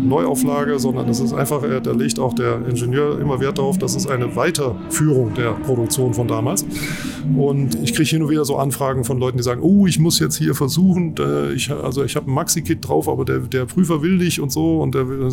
Neuauflage, sondern es ist einfach, äh, da legt auch der Ingenieur immer Wert darauf, das ist eine Weiterführung der Produktion von damals. Und ich kriege hin und wieder so Anfragen von Leuten, die sagen, oh, ich muss jetzt hier versuchen, äh, ich, also ich habe ein Maxi-Kit drauf, aber der, der Prüfer will nicht und so. Und der, da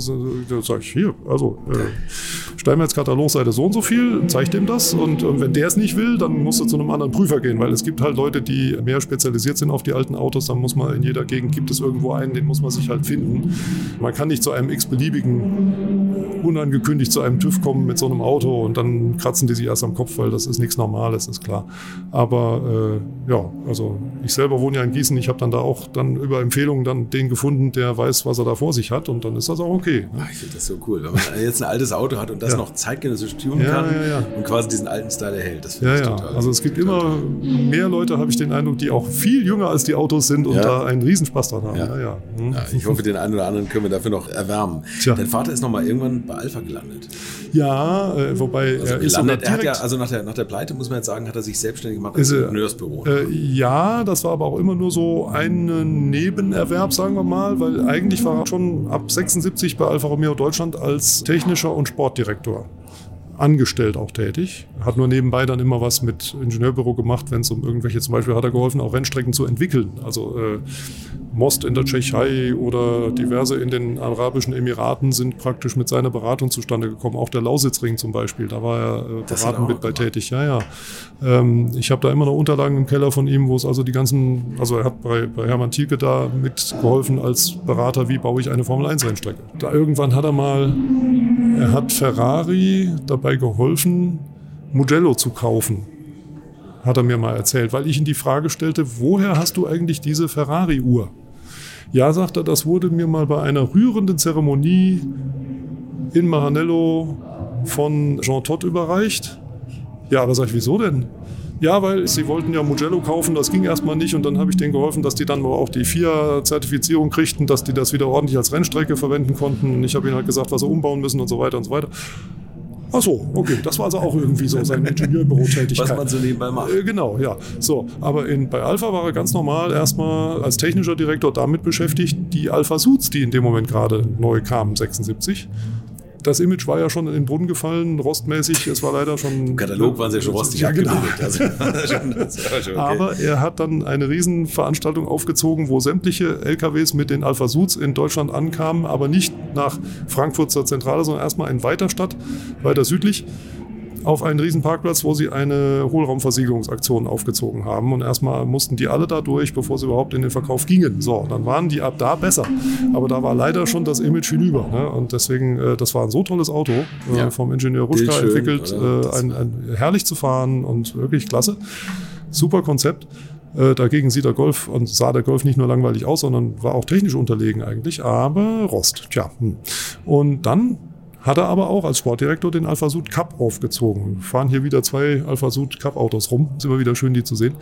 sage ich, hier, also äh, Steinmetz Katalog Seite so und so viel, zeig dem das. Und, und wenn der es nicht will, dann musst du zu einem anderen Prüfer gehen, weil es gibt halt Leute, die mehr spezialisiert sind auf die alten Autos. Dann muss man in jeder Gegend gibt es irgendwo einen, den muss man sich halt finden. Man kann nicht zu einem x-beliebigen unangekündigt zu einem TÜV kommen mit so einem Auto und dann kratzen die sich erst am Kopf, weil das ist nichts Normales, ist klar. Aber äh, ja, also ich selber wohne ja in Gießen, ich habe dann da auch dann über Empfehlungen dann den gefunden, der weiß, was er da vor sich hat und dann ist das auch okay. ne? Ah, Ich finde das so cool, wenn man jetzt ein altes Auto hat und das Ja. noch zeitgenössisch tunen Ja, kann ja, und quasi diesen alten Style erhält. Das finde Ja, ich ja. total. Also es gibt immer mehr Leute, habe ich den Eindruck, die auch viel jünger als die Autos sind und da einen Riesenspaß dran haben. Ja. Hm. Ich hoffe, den einen oder anderen können wir dafür noch erwärmen. Tja. Dein Vater ist noch mal irgendwann bei Alpha gelandet. Ja, äh, Also wobei er ist gelandet. Er hat ja, also nach der, nach der Pleite, muss man jetzt sagen, hat er sich selbstständig gemacht als Ingenieursbüro. Äh, ja, das war aber auch immer nur so ein Nebenerwerb, sagen wir mal, weil eigentlich war er schon ab 76 bei Alfa Romeo Deutschland als technischer und Sportdirektor angestellt auch tätig. Hat nur nebenbei dann immer was mit Ingenieurbüro gemacht, wenn es um irgendwelche, zum Beispiel hat er geholfen, auch Rennstrecken zu entwickeln. Also äh, Most in der Tschechei oder diverse in den Arabischen Emiraten sind praktisch mit seiner Beratung zustande gekommen. Auch der Lausitzring zum Beispiel, da war er äh, er beratend mit bei tätig. Ja, ja. Ähm, ich habe da immer noch Unterlagen im Keller von ihm, wo es also die ganzen, also er hat bei, bei Hermann Thielke da mitgeholfen als Berater, wie baue ich eine Formel 1 Rennstrecke. Da irgendwann hat er mal, er hat Ferrari dabei geholfen, Mugello zu kaufen. Hat er mir mal erzählt, weil ich ihm die Frage stellte, woher hast du eigentlich diese Ferrari-Uhr? Ja, sagt er, das wurde mir mal bei einer rührenden Zeremonie in Maranello von Jean Todt überreicht. Ja, aber sag ich, wieso denn? Ja, weil sie wollten ja Mugello kaufen, das ging erstmal nicht und dann habe ich denen geholfen, dass die dann auch die FIA-Zertifizierung kriegten, dass die das wieder ordentlich als Rennstrecke verwenden konnten. Und ich habe ihnen halt gesagt, was sie umbauen müssen und so weiter und so weiter. Ach so, okay, das war also auch irgendwie so seine Ingenieurbürotätigkeit. Was man so nebenbei macht. Äh, Genau, ja. So, aber in, bei Alpha war er ganz normal erstmal als technischer Direktor damit beschäftigt, die Alpha Suits, die in dem Moment gerade neu kamen, 76. Das Image war ja schon in den Brunnen gefallen, rostmäßig. Es war leider schon. Im Katalog waren sie ja schon rostig Ja, genau. Also, <laughs> <laughs> okay. Aber er hat dann eine Riesenveranstaltung aufgezogen, wo sämtliche LKWs mit den Alpha Suits in Deutschland ankamen, aber nicht nach Frankfurt zur Zentrale, sondern erstmal in Weiterstadt, weiter südlich, auf einen Riesenparkplatz, wo sie eine Hohlraumversiegelungsaktion aufgezogen haben. Und erstmal mussten die alle da durch, bevor sie überhaupt in den Verkauf gingen. So, dann waren die ab da besser. Aber da war leider schon das Image hinüber. Ne? Und deswegen, äh, das war ein so tolles Auto, äh, Ja. vom Ingenieur Ruschka Bildschön, entwickelt, äh, ein, ein, herrlich zu fahren und wirklich klasse. Super Konzept. Äh, dagegen sieht der Golf und sah der Golf nicht nur langweilig aus, sondern war auch technisch unterlegen eigentlich, aber Rost. Tja. Hm. Und dann hat er aber auch als Sportdirektor den Alpha Sud Cup aufgezogen. Wir fahren hier wieder zwei Alpha Sud Cup Autos rum. Ist immer wieder schön, die zu sehen.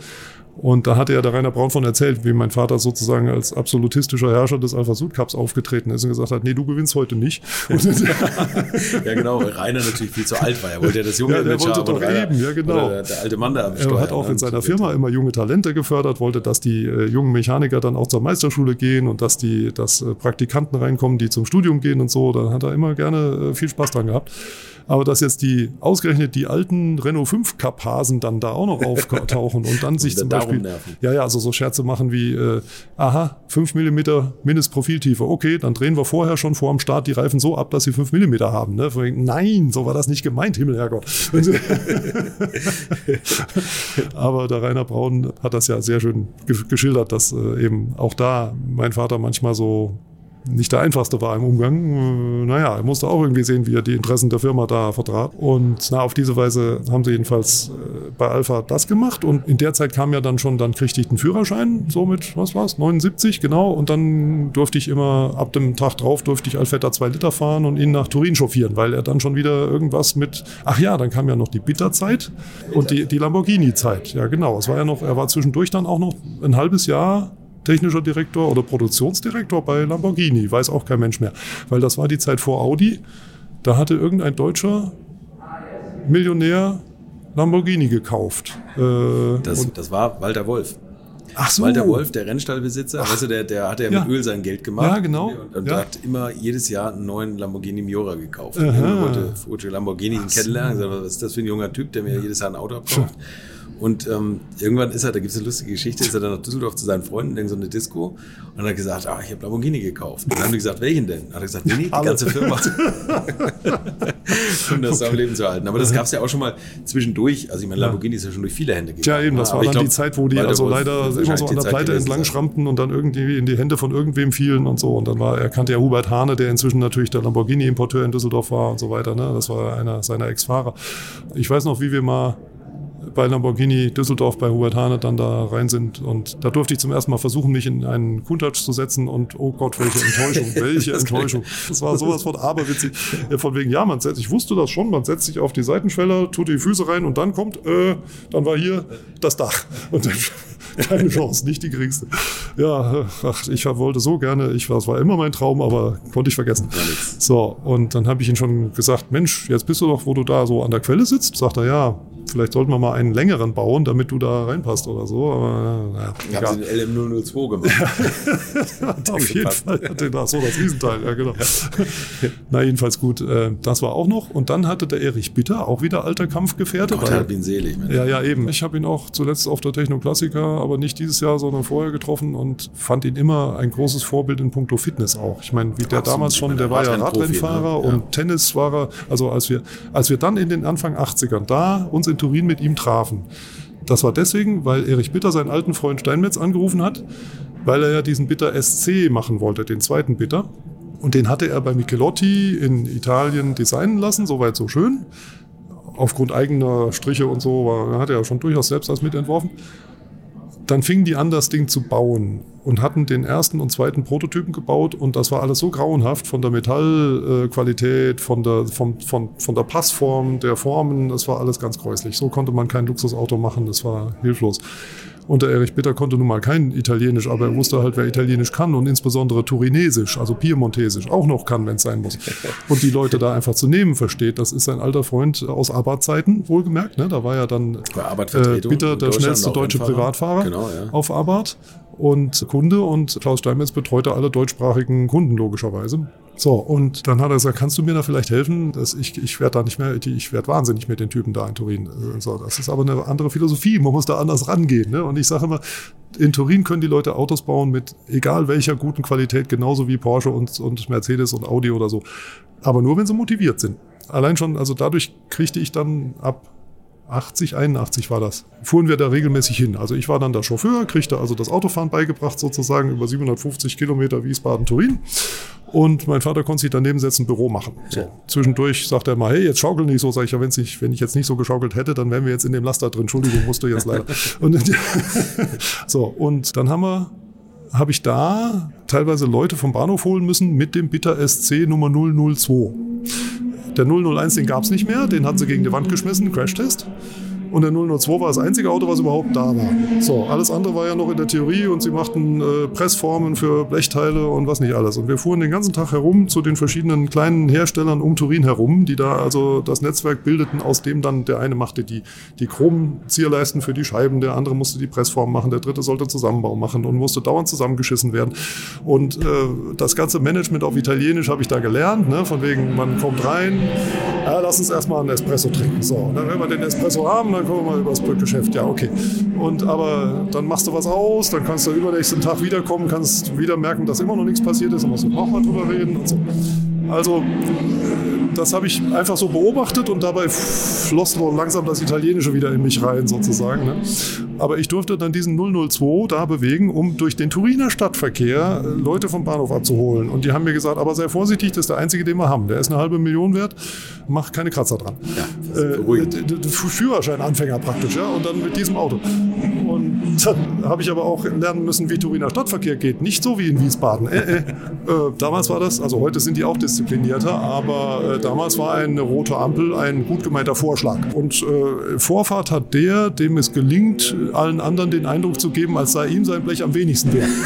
Und da hatte ja der Rainer Braun von erzählt, wie mein Vater sozusagen als absolutistischer Herrscher des Alpha Sud Cups aufgetreten ist und gesagt hat, nee, du gewinnst heute nicht. Ja, <laughs> <laughs> genau, weil Rainer natürlich viel zu alt war. Er wollte ja das junge Ja, der Image wollte haben doch Rainer- eben, ja, genau. Der, der alte Mann da am Er Steuer. hat auch ne? in seiner Firma immer junge Talente gefördert, wollte, dass die äh, jungen Mechaniker dann auch zur Meisterschule gehen und dass die, dass äh, Praktikanten reinkommen, die zum Studium gehen und so. Da hat er immer gerne äh, viel Spaß dran gehabt. Aber dass jetzt die ausgerechnet die alten Renault 5 Cup-Hasen dann da auch noch <laughs> auftauchen und dann sich wieder zum Beispiel nerven. ja, ja, also so Scherze machen wie, äh, aha, 5 mm Mindestprofiltiefe. Okay, dann drehen wir vorher schon vor dem Start die Reifen so ab, dass sie 5 mm haben. Ne? Nein, so war das nicht gemeint, Himmel, Herrgott. <laughs> Aber der Rainer Braun hat das ja sehr schön ge- geschildert, dass äh, eben auch da mein Vater manchmal so nicht der einfachste war im Umgang. Äh, naja, er musste auch irgendwie sehen, wie er die Interessen der Firma da vertrat. Und na, auf diese Weise haben sie jedenfalls äh, bei Alpha das gemacht. Und in der Zeit kam ja dann schon, dann kriegte ich den Führerschein, so mit, was war's, 79, genau. Und dann durfte ich immer, ab dem Tag drauf, durfte ich Alfetta 2 Liter fahren und ihn nach Turin chauffieren, weil er dann schon wieder irgendwas mit, ach ja, dann kam ja noch die Bitterzeit und die, die Lamborghini-Zeit. Ja, genau. Es war ja noch, er war zwischendurch dann auch noch ein halbes Jahr technischer Direktor oder Produktionsdirektor bei Lamborghini, weiß auch kein Mensch mehr. Weil das war die Zeit vor Audi. Da hatte irgendein deutscher Millionär Lamborghini gekauft. Äh, das, das war Walter Wolf. Ach so. Walter Wolf, der Rennstallbesitzer, Ach. weißt du, der, der hat ja mit Öl sein Geld gemacht. Ja, genau. Und, und ja. hat immer jedes Jahr einen neuen Lamborghini Miura gekauft. Und wollte, wollte Lamborghini kennenlernen. Was ist das für ein junger Typ, der mir jedes Jahr ein Auto abkauft? <laughs> Und ähm, irgendwann ist er, da gibt es eine lustige Geschichte, ist er dann nach Düsseldorf zu seinen Freunden in so eine Disco und hat gesagt, ah, ich habe Lamborghini gekauft. Und dann haben die gesagt, welchen denn? Hat er gesagt, nee, nee, die ganze Firma. <laughs> um das okay. am Leben zu halten. Aber das gab es ja auch schon mal zwischendurch. Also ich meine, Lamborghini ist ja schon durch viele Hände gegangen. Ja, eben, das war dann glaub, die Zeit, wo die also leider immer so an der Pleite entlang schrammten und dann irgendwie in die Hände von irgendwem fielen und so. Und dann war, er kannte ja Hubert Hane, der inzwischen natürlich der Lamborghini-Importeur in Düsseldorf war und so weiter. Ne? Das war einer seiner Ex-Fahrer. Ich weiß noch, wie wir mal bei Lamborghini Düsseldorf bei Hubert Hane dann da rein sind. Und da durfte ich zum ersten Mal versuchen, mich in einen Countach zu setzen und oh Gott, welche <laughs> Enttäuschung, welche Enttäuschung. Das war sowas von aberwitzig. Von wegen, ja, man setzt, ich wusste das schon, man setzt sich auf die Seitenschweller, tut die Füße rein und dann kommt, äh, dann war hier das Dach. Und dann, <laughs> keine Chance, nicht die geringste. Ja, ach, ich wollte so gerne, ich, das war immer mein Traum, aber konnte ich vergessen. So, und dann habe ich ihn schon gesagt, Mensch, jetzt bist du doch, wo du da so an der Quelle sitzt. Sagt er, ja, vielleicht sollten wir mal einen längeren bauen, damit du da reinpasst oder so. Aber ja, haben sie den LM002 gemacht. <laughs> Auf jeden Fall hatte das so das Riesenteil, ja genau. <laughs> Na jedenfalls gut, äh, das war auch noch. Und dann hatte der Erich Bitter, auch wieder alter Kampfgefährte. Gott hat ihn selig. Ja, ja eben. Ich habe ihn auch zuletzt auf der Technoklassiker, aber nicht dieses Jahr, sondern vorher getroffen und fand ihn immer ein großes Vorbild in puncto Fitness auch. Ich meine, wie der Absolut. damals schon, der war ja Radrennfahrer ne? ja. und Tennis war er, also als wir, als wir dann in den Anfang 80ern da uns in Turin mit ihm trafen. Das war deswegen, weil Erich Bitter seinen alten Freund Steinmetz angerufen hat, weil er ja diesen Bitter SC machen wollte, den zweiten Bitter. Und den hatte er bei Michelotti in Italien designen lassen, soweit so schön. Aufgrund eigener Striche und so, war, hat er ja schon durchaus selbst als mitentworfen. Dann fingen die an, das Ding zu bauen und hatten den ersten und zweiten Prototypen gebaut und das war alles so grauenhaft von der Metallqualität, von der, von, von, von der Passform der Formen, das war alles ganz gräuslich. So konnte man kein Luxusauto machen, das war hilflos. Und der Erich Bitter konnte nun mal kein Italienisch, aber er wusste halt, wer Italienisch kann und insbesondere Turinesisch, also Piemontesisch, auch noch kann, wenn es sein muss. Und die Leute da einfach zu nehmen versteht. Das ist ein alter Freund aus Abarth-Zeiten, wohlgemerkt. Ne? Da war ja dann äh, Bitter der schnellste deutsche Privatfahrer genau, ja. auf Abarth und Kunde und Klaus Steinmetz betreute alle deutschsprachigen Kunden logischerweise. So, und dann hat er gesagt, kannst du mir da vielleicht helfen? Dass ich ich werde da nicht mehr, ich werde wahnsinnig mit den Typen da in Turin. So, das ist aber eine andere Philosophie, man muss da anders rangehen. Ne? Und ich sage immer, in Turin können die Leute Autos bauen mit egal welcher guten Qualität, genauso wie Porsche und, und Mercedes und Audi oder so. Aber nur, wenn sie motiviert sind. Allein schon, also dadurch kriegte ich dann ab 80, 81 war das, fuhren wir da regelmäßig hin. Also ich war dann der Chauffeur, kriegte also das Autofahren beigebracht, sozusagen über 750 Kilometer Wiesbaden-Turin. Und mein Vater konnte sich daneben setzen, Büro machen. So. Zwischendurch sagt er mal, hey, jetzt schaukel nicht so. Sag ich, ja, wenn's nicht, wenn ich jetzt nicht so geschaukelt hätte, dann wären wir jetzt in dem Laster drin. Entschuldigung, musst du jetzt leider. <laughs> und, <laughs> so, und dann haben wir habe ich da teilweise Leute vom Bahnhof holen müssen mit dem Bitter SC Nummer 002. Der 001, den gab es nicht mehr, den hatten sie gegen die Wand geschmissen, Crashtest. Und der 002 war das einzige Auto, was überhaupt da war. So, alles andere war ja noch in der Theorie und sie machten äh, Pressformen für Blechteile und was nicht alles. Und wir fuhren den ganzen Tag herum zu den verschiedenen kleinen Herstellern um Turin herum, die da also das Netzwerk bildeten, aus dem dann der eine machte die, die Chromzierleisten für die Scheiben, der andere musste die Pressform machen, der dritte sollte Zusammenbau machen und musste dauernd zusammengeschissen werden. Und äh, das ganze Management auf Italienisch habe ich da gelernt, ne? von wegen, man kommt rein, lass uns erstmal einen Espresso trinken. So, und dann, wenn wir den Espresso haben, dann kommen wir mal übers Brückgeschäft. Ja, okay. Und aber dann machst du was aus, dann kannst du übernächsten Tag wiederkommen, kannst wieder merken, dass immer noch nichts passiert ist, dann musst du nochmal drüber reden und so. Also das habe ich einfach so beobachtet und dabei floss so langsam das Italienische wieder in mich rein sozusagen. Ne? Aber ich durfte dann diesen 002 da bewegen, um durch den Turiner Stadtverkehr äh, Leute vom Bahnhof abzuholen. Und die haben mir gesagt, aber sei vorsichtig, das ist der einzige, den wir haben. Der ist eine halbe Million wert, mach keine Kratzer dran. Ja, äh, Führerscheinanfänger praktisch, ja, und dann mit diesem Auto. Und dann <laughs> habe ich aber auch lernen müssen, wie Turiner Stadtverkehr geht. Nicht so wie in Wiesbaden. Äh, äh, äh, damals war das, also heute sind die auch disziplinierter, aber äh, damals war eine rote Ampel ein gut gemeinter Vorschlag. Und Vorfahrt hat der, dem es gelingt, allen anderen den Eindruck zu geben, als sei ihm sein Blech am wenigsten wert. <laughs>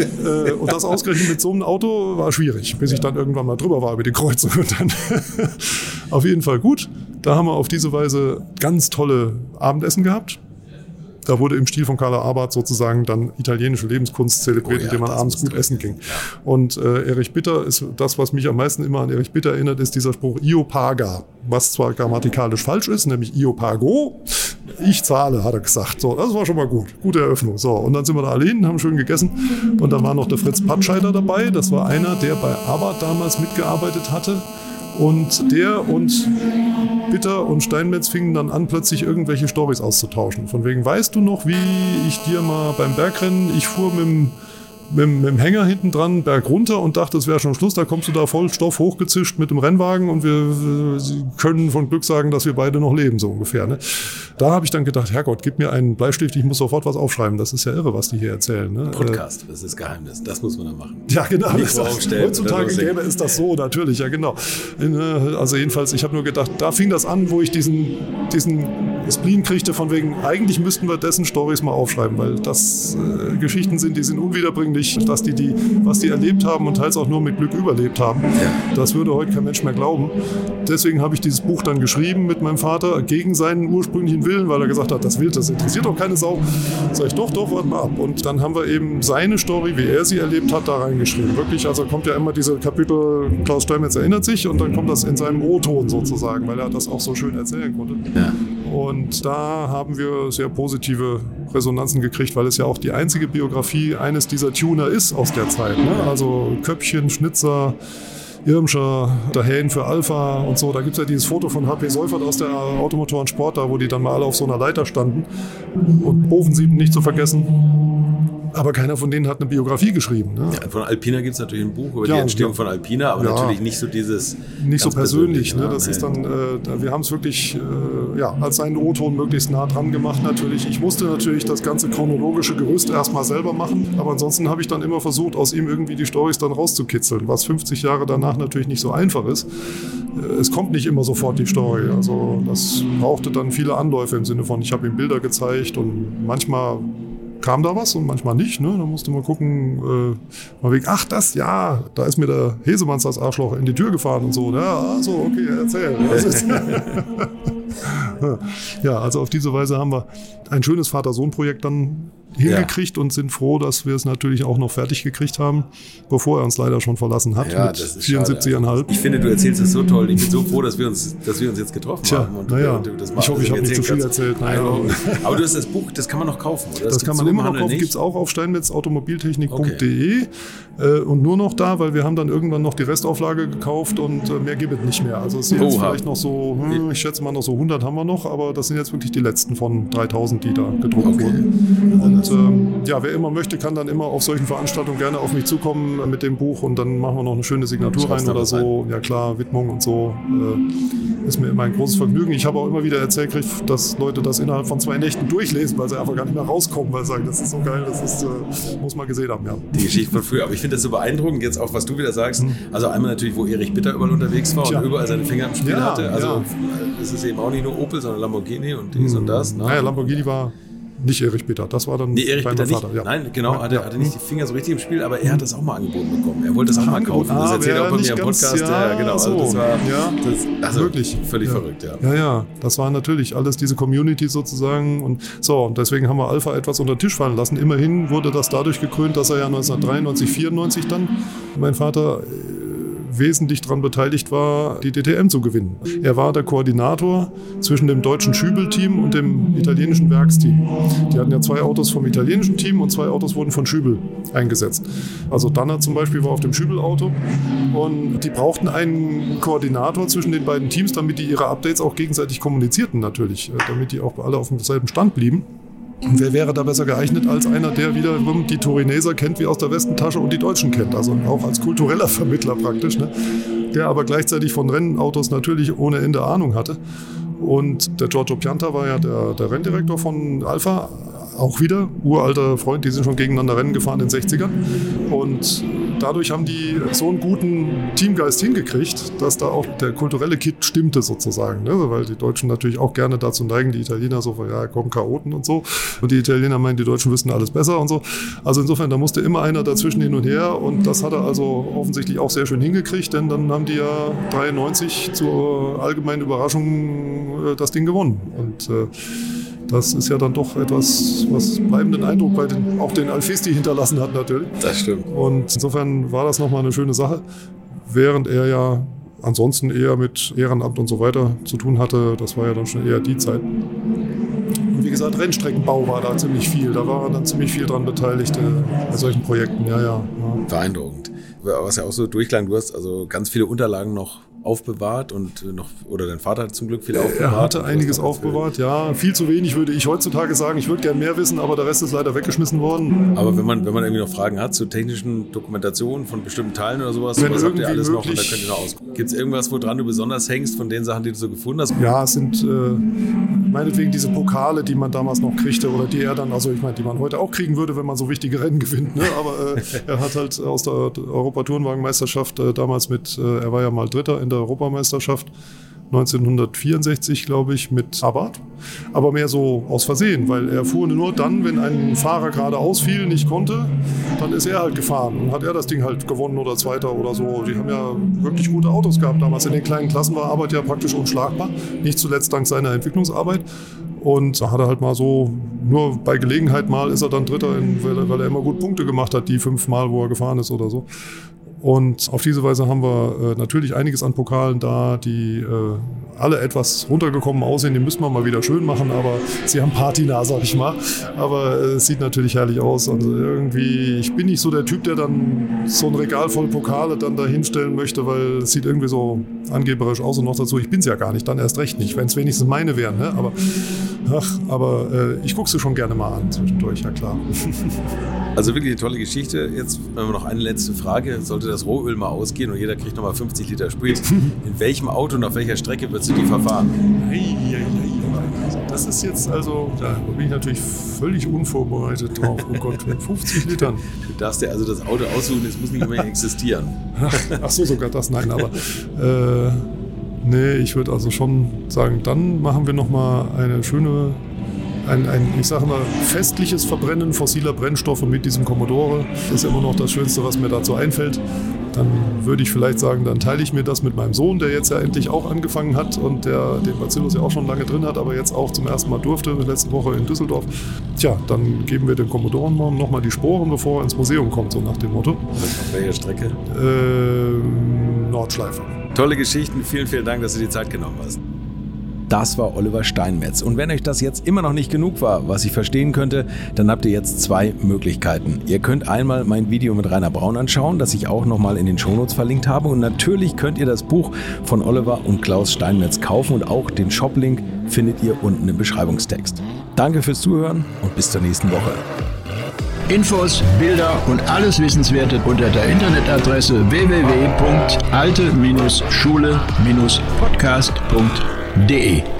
Äh, und das ausgerechnet mit so einem Auto war schwierig, bis ich dann irgendwann mal drüber war über die Kreuzung. Und dann <laughs> auf jeden Fall gut. Da haben wir auf diese Weise ganz tolle Abendessen gehabt. Da wurde im Stil von Carla Abad sozusagen dann italienische Lebenskunst zelebriert, oh ja, indem man abends gut essen ging. Und äh, Erich Bitter ist das, was mich am meisten immer an Erich Bitter erinnert, ist dieser Spruch Io paga, was zwar grammatikalisch falsch ist, nämlich Io pago. Ich zahle, hat er gesagt. So, das war schon mal gut. Gute Eröffnung. So, und dann sind wir da alle hin, haben schön gegessen. Und dann war noch der Fritz Patscheider dabei. Das war einer, der bei Abad damals mitgearbeitet hatte und der und Bitter und Steinmetz fingen dann an, plötzlich irgendwelche Storys auszutauschen. Von wegen, weißt du noch, wie ich dir mal beim Bergrennen, ich fuhr mit dem mit, mit dem Hänger hinten dran berg runter und dachte, es wäre schon Schluss. Da kommst du da voll Stoff hochgezischt mit dem Rennwagen und wir können von Glück sagen, dass wir beide noch leben, so ungefähr. Ne? Da habe ich dann gedacht, Herrgott, gib mir einen Bleistift, ich muss sofort was aufschreiben. Das ist ja irre, was die hier erzählen. Ne? Podcast, das ist Geheimnis. Das muss man dann machen. Ja, genau. Das, heutzutage gäbe es das so, natürlich, ja genau. Also jedenfalls, ich habe nur gedacht, da fing das an, wo ich diesen, diesen Spleen kriegte von wegen, eigentlich müssten wir dessen Stories mal aufschreiben, weil das äh, Geschichten sind, die sind unwiederbringlich, dass die, die, was die erlebt haben und teils auch nur mit Glück überlebt haben. Das würde heute kein Mensch mehr glauben. Deswegen habe ich dieses Buch dann geschrieben mit meinem Vater gegen seinen ursprünglichen Willen, weil er gesagt hat, das will, das interessiert doch keine Sau. Sag ich, doch, doch, warte mal ab. Und dann haben wir eben seine Story, wie er sie erlebt hat, da reingeschrieben. Wirklich, also kommt ja immer diese Kapitel, Klaus Steinmetz erinnert sich und dann kommt das in seinem O-Ton sozusagen, weil er das auch so schön erzählen konnte. Ja. Und da haben wir sehr positive Resonanzen gekriegt, weil es ja auch die einzige Biografie eines dieser Tuner ist aus der Zeit. Ne? Also Köpfchen, Schnitzer, Irmscher, der Hähn für Alpha und so. Da gibt es ja dieses Foto von HP Seufert aus der Automotoren Sport, da wo die dann mal alle auf so einer Leiter standen. Und Ofensieben nicht zu vergessen. Aber keiner von denen hat eine Biografie geschrieben. Ne? Ja, von Alpina gibt es natürlich ein Buch über ja, die Entstehung von Alpina, aber natürlich nicht so dieses. Nicht so persönlich. Ne? Das ist dann, äh, wir haben es wirklich äh, ja, als einen O-Ton möglichst nah dran gemacht natürlich. Ich musste natürlich das ganze chronologische Gerüst erstmal selber machen, aber ansonsten habe ich dann immer versucht, aus ihm irgendwie die Storys dann rauszukitzeln, was 50 Jahre danach natürlich nicht so einfach ist. Äh, es kommt nicht immer sofort die Story. Also das brauchte dann viele Anläufe im Sinne von, ich habe ihm Bilder gezeigt und manchmal kam da was und manchmal nicht. Ne? Da musste man gucken, äh, mal wegen, ach das, ja, da ist mir der Hesemanns das Arschloch in die Tür gefahren und so. Ja, also, okay, erzähl. <laughs> <laughs> ja, also auf diese Weise haben wir ein schönes Vater-Sohn-Projekt dann hingekriegt ja. und sind froh, dass wir es natürlich auch noch fertig gekriegt haben, bevor er uns leider schon verlassen hat ja, mit 74,5. Ich finde, du erzählst es so toll. Ich bin so froh, dass wir uns, dass wir uns jetzt getroffen Tja, haben. Und naja, du, das ich hoffe, ich habe nicht zu viel erzählt. Naja. Aber du hast das Buch, das kann man noch kaufen, oder? Das, das kann man immer noch kaufen, gibt es auch auf steinmetzautomobiltechnik.de okay. Äh, und nur noch da, weil wir haben dann irgendwann noch die Restauflage gekauft und äh, mehr gibt es nicht mehr. Also es sind jetzt vielleicht noch so, hm, ich schätze mal noch so 100 haben wir noch, aber das sind jetzt wirklich die letzten von 3000, die da gedruckt okay. wurden. Und und ähm, ja, wer immer möchte, kann dann immer auf solchen Veranstaltungen gerne auf mich zukommen mit dem Buch und dann machen wir noch eine schöne Signatur rein oder so. Ein. Ja klar, Widmung und so. Äh, ist mir immer ein großes Vergnügen. Ich habe auch immer wieder erzählt, dass Leute das innerhalb von zwei Nächten durchlesen, weil sie einfach gar nicht mehr rauskommen, weil sie sagen, das ist so geil, das ist, äh, muss man gesehen haben. Ja. Die Geschichte von früher. Aber ich finde das so beeindruckend, jetzt auch, was du wieder sagst. Mhm. Also einmal natürlich, wo Erich Bitter überall unterwegs war Tja. und überall seine Finger im Spiel ja, hatte. Also ja. es ist eben auch nicht nur Opel, sondern Lamborghini und dies mhm. und das. Ne? Naja, Lamborghini war nicht Erich Peter, das war dann nee, Erich Peter Vater. Nicht. Ja. Nein, genau, ja, hatte, ja. hatte nicht die Finger so richtig im Spiel, aber er hat das auch mal angeboten bekommen. Er wollte das auch mal <laughs> kaufen. Ah, das erzählt er auch bei mir im Podcast. Ja, genau. So. Also das war das, also wirklich völlig verrückt, ja. Ja, ja, das war natürlich alles diese Community sozusagen und so und deswegen haben wir Alpha etwas unter den Tisch fallen lassen. Immerhin wurde das dadurch gekrönt, dass er ja 1993, 94 dann mein Vater wesentlich daran beteiligt war, die DTM zu gewinnen. Er war der Koordinator zwischen dem deutschen Schübel-Team und dem italienischen Werksteam. Die hatten ja zwei Autos vom italienischen Team und zwei Autos wurden von Schübel eingesetzt. Also Danner zum Beispiel war auf dem Schübel-Auto und die brauchten einen Koordinator zwischen den beiden Teams, damit die ihre Updates auch gegenseitig kommunizierten natürlich, äh, damit die auch alle auf demselben Stand blieben. Und wer wäre da besser geeignet als einer, der wiederum die Turineser kennt wie aus der Westentasche und die Deutschen kennt, also auch als kultureller <laughs> Vermittler praktisch, ne? der aber gleichzeitig von Rennautos natürlich ohne Ende Ahnung hatte. Und der Giorgio Pianta war ja der, der Renndirektor von Alpha, auch wieder uralter Freund, die sind schon gegeneinander Rennen gefahren in den 60ern. Und dadurch haben die so einen guten Teamgeist hingekriegt, dass da auch der kulturelle Kit stimmte sozusagen. Ne? Weil die Deutschen natürlich auch gerne dazu neigen, die Italiener so, ja, kommen Chaoten und so. Und die Italiener meinen, die Deutschen wüssten alles besser und so. Also insofern, da musste immer einer dazwischen hin und her. Und das hat er also offensichtlich auch sehr schön hingekriegt, denn dann haben die ja 93 zur allgemeinen Überraschung äh, das Ding gewonnen. Und äh, das ist ja dann doch etwas, was bleibenden Eindruck bei den, auch den Alfisti hinterlassen hat natürlich. Das stimmt. Und insofern war das nochmal eine schöne Sache, während er ja ansonsten eher mit Ehrenamt und so weiter zu tun hatte. Das war ja dann schon eher die Zeit. Und wie gesagt, Rennstreckenbau war da ziemlich viel. Da war dann ziemlich viel dran beteiligt äh, bei solchen Projekten. Ja, ja, ja. Beeindruckend. Was ja auch so durchklang, du hast also ganz viele Unterlagen noch aufbewahrt und noch, oder dein Vater hat zum Glück viel aufbewahrt. Er hatte einiges aufbewahrt, ja. Viel zu wenig würde ich heutzutage sagen. Ich würde gern mehr wissen, aber der Rest ist leider weggeschmissen worden. Aber wenn man, wenn man irgendwie noch Fragen hat zu technischen Dokumentationen von bestimmten Teilen oder sowas, wenn habt ihr alles noch und da könnt ihr noch aus. Gibt es irgendwas, woran du besonders hängst von den Sachen, die du so gefunden hast? Ja, es sind äh, meinetwegen diese Pokale, die man damals noch kriegte oder die er dann, also ich meine, die man heute auch kriegen würde, wenn man so wichtige Rennen gewinnt. Ne? Aber äh, er hat halt aus der Europatourenwagenmeisterschaft äh, damals mit, äh, er war ja mal Dritter in der Europameisterschaft, 1964, glaube ich, mit Abarth. Aber mehr so aus Versehen, weil er fuhr nur dann, wenn ein Fahrer gerade ausfiel, nicht konnte, dann ist er halt gefahren und hat er das Ding halt gewonnen oder Zweiter oder so. Die haben ja wirklich gute Autos gehabt damals. In den kleinen Klassen war Abarth ja praktisch unschlagbar. Nicht zuletzt dank seiner Entwicklungsarbeit. Und da hat er halt mal so, nur bei Gelegenheit mal ist er dann Dritter, in, weil, er, weil er immer gut Punkte gemacht hat, die fünf Mal, wo er gefahren ist oder so. Und auf diese Weise haben wir äh, natürlich einiges an Pokalen da, die äh, alle etwas runtergekommen aussehen. Die müssen wir mal wieder schön machen, aber sie haben Patina, sag ich mal. Aber äh, es sieht natürlich herrlich aus. Also irgendwie, ich bin nicht so der Typ, der dann so ein Regal voll Pokale dann da hinstellen möchte, weil es sieht irgendwie so angeberisch aus und noch dazu. Ich bin es ja gar nicht, dann erst recht nicht, wenn es wenigstens meine wären. Ne? Aber, ach, aber äh, ich gucke sie schon gerne mal an zwischendurch, ja klar. <laughs> Also wirklich eine tolle Geschichte. Jetzt haben wir noch eine letzte Frage. Sollte das Rohöl mal ausgehen und jeder kriegt nochmal 50 Liter Sprit, <laughs> in welchem Auto und auf welcher Strecke würdest du die verfahren? Das ist jetzt also, da bin ich natürlich völlig unvorbereitet drauf. Oh Gott, mit 50 Litern. Du darfst dir also das Auto aussuchen, es muss nicht mehr existieren. <laughs> Ach so, sogar das, nein, aber äh, nee, ich würde also schon sagen, dann machen wir nochmal eine schöne ein, ein, ich sage mal, festliches Verbrennen fossiler Brennstoffe mit diesem Commodore. Ist immer noch das Schönste, was mir dazu einfällt. Dann würde ich vielleicht sagen, dann teile ich mir das mit meinem Sohn, der jetzt ja endlich auch angefangen hat und der den Bacillus ja auch schon lange drin hat, aber jetzt auch zum ersten Mal durfte, letzte Woche in Düsseldorf. Tja, dann geben wir dem Commodore nochmal die Sporen, bevor er ins Museum kommt, so nach dem Motto. Auf welcher Strecke? Äh, Nordschleife. Tolle Geschichten. Vielen, vielen Dank, dass du die Zeit genommen hast. Das war Oliver Steinmetz. Und wenn euch das jetzt immer noch nicht genug war, was ich verstehen könnte, dann habt ihr jetzt zwei Möglichkeiten. Ihr könnt einmal mein Video mit Rainer Braun anschauen, das ich auch nochmal in den Shownotes verlinkt habe. Und natürlich könnt ihr das Buch von Oliver und Klaus Steinmetz kaufen und auch den Shop-Link findet ihr unten im Beschreibungstext. Danke fürs Zuhören und bis zur nächsten Woche. Infos, Bilder und alles Wissenswerte unter der Internetadresse www.alte-schule-podcast.de. de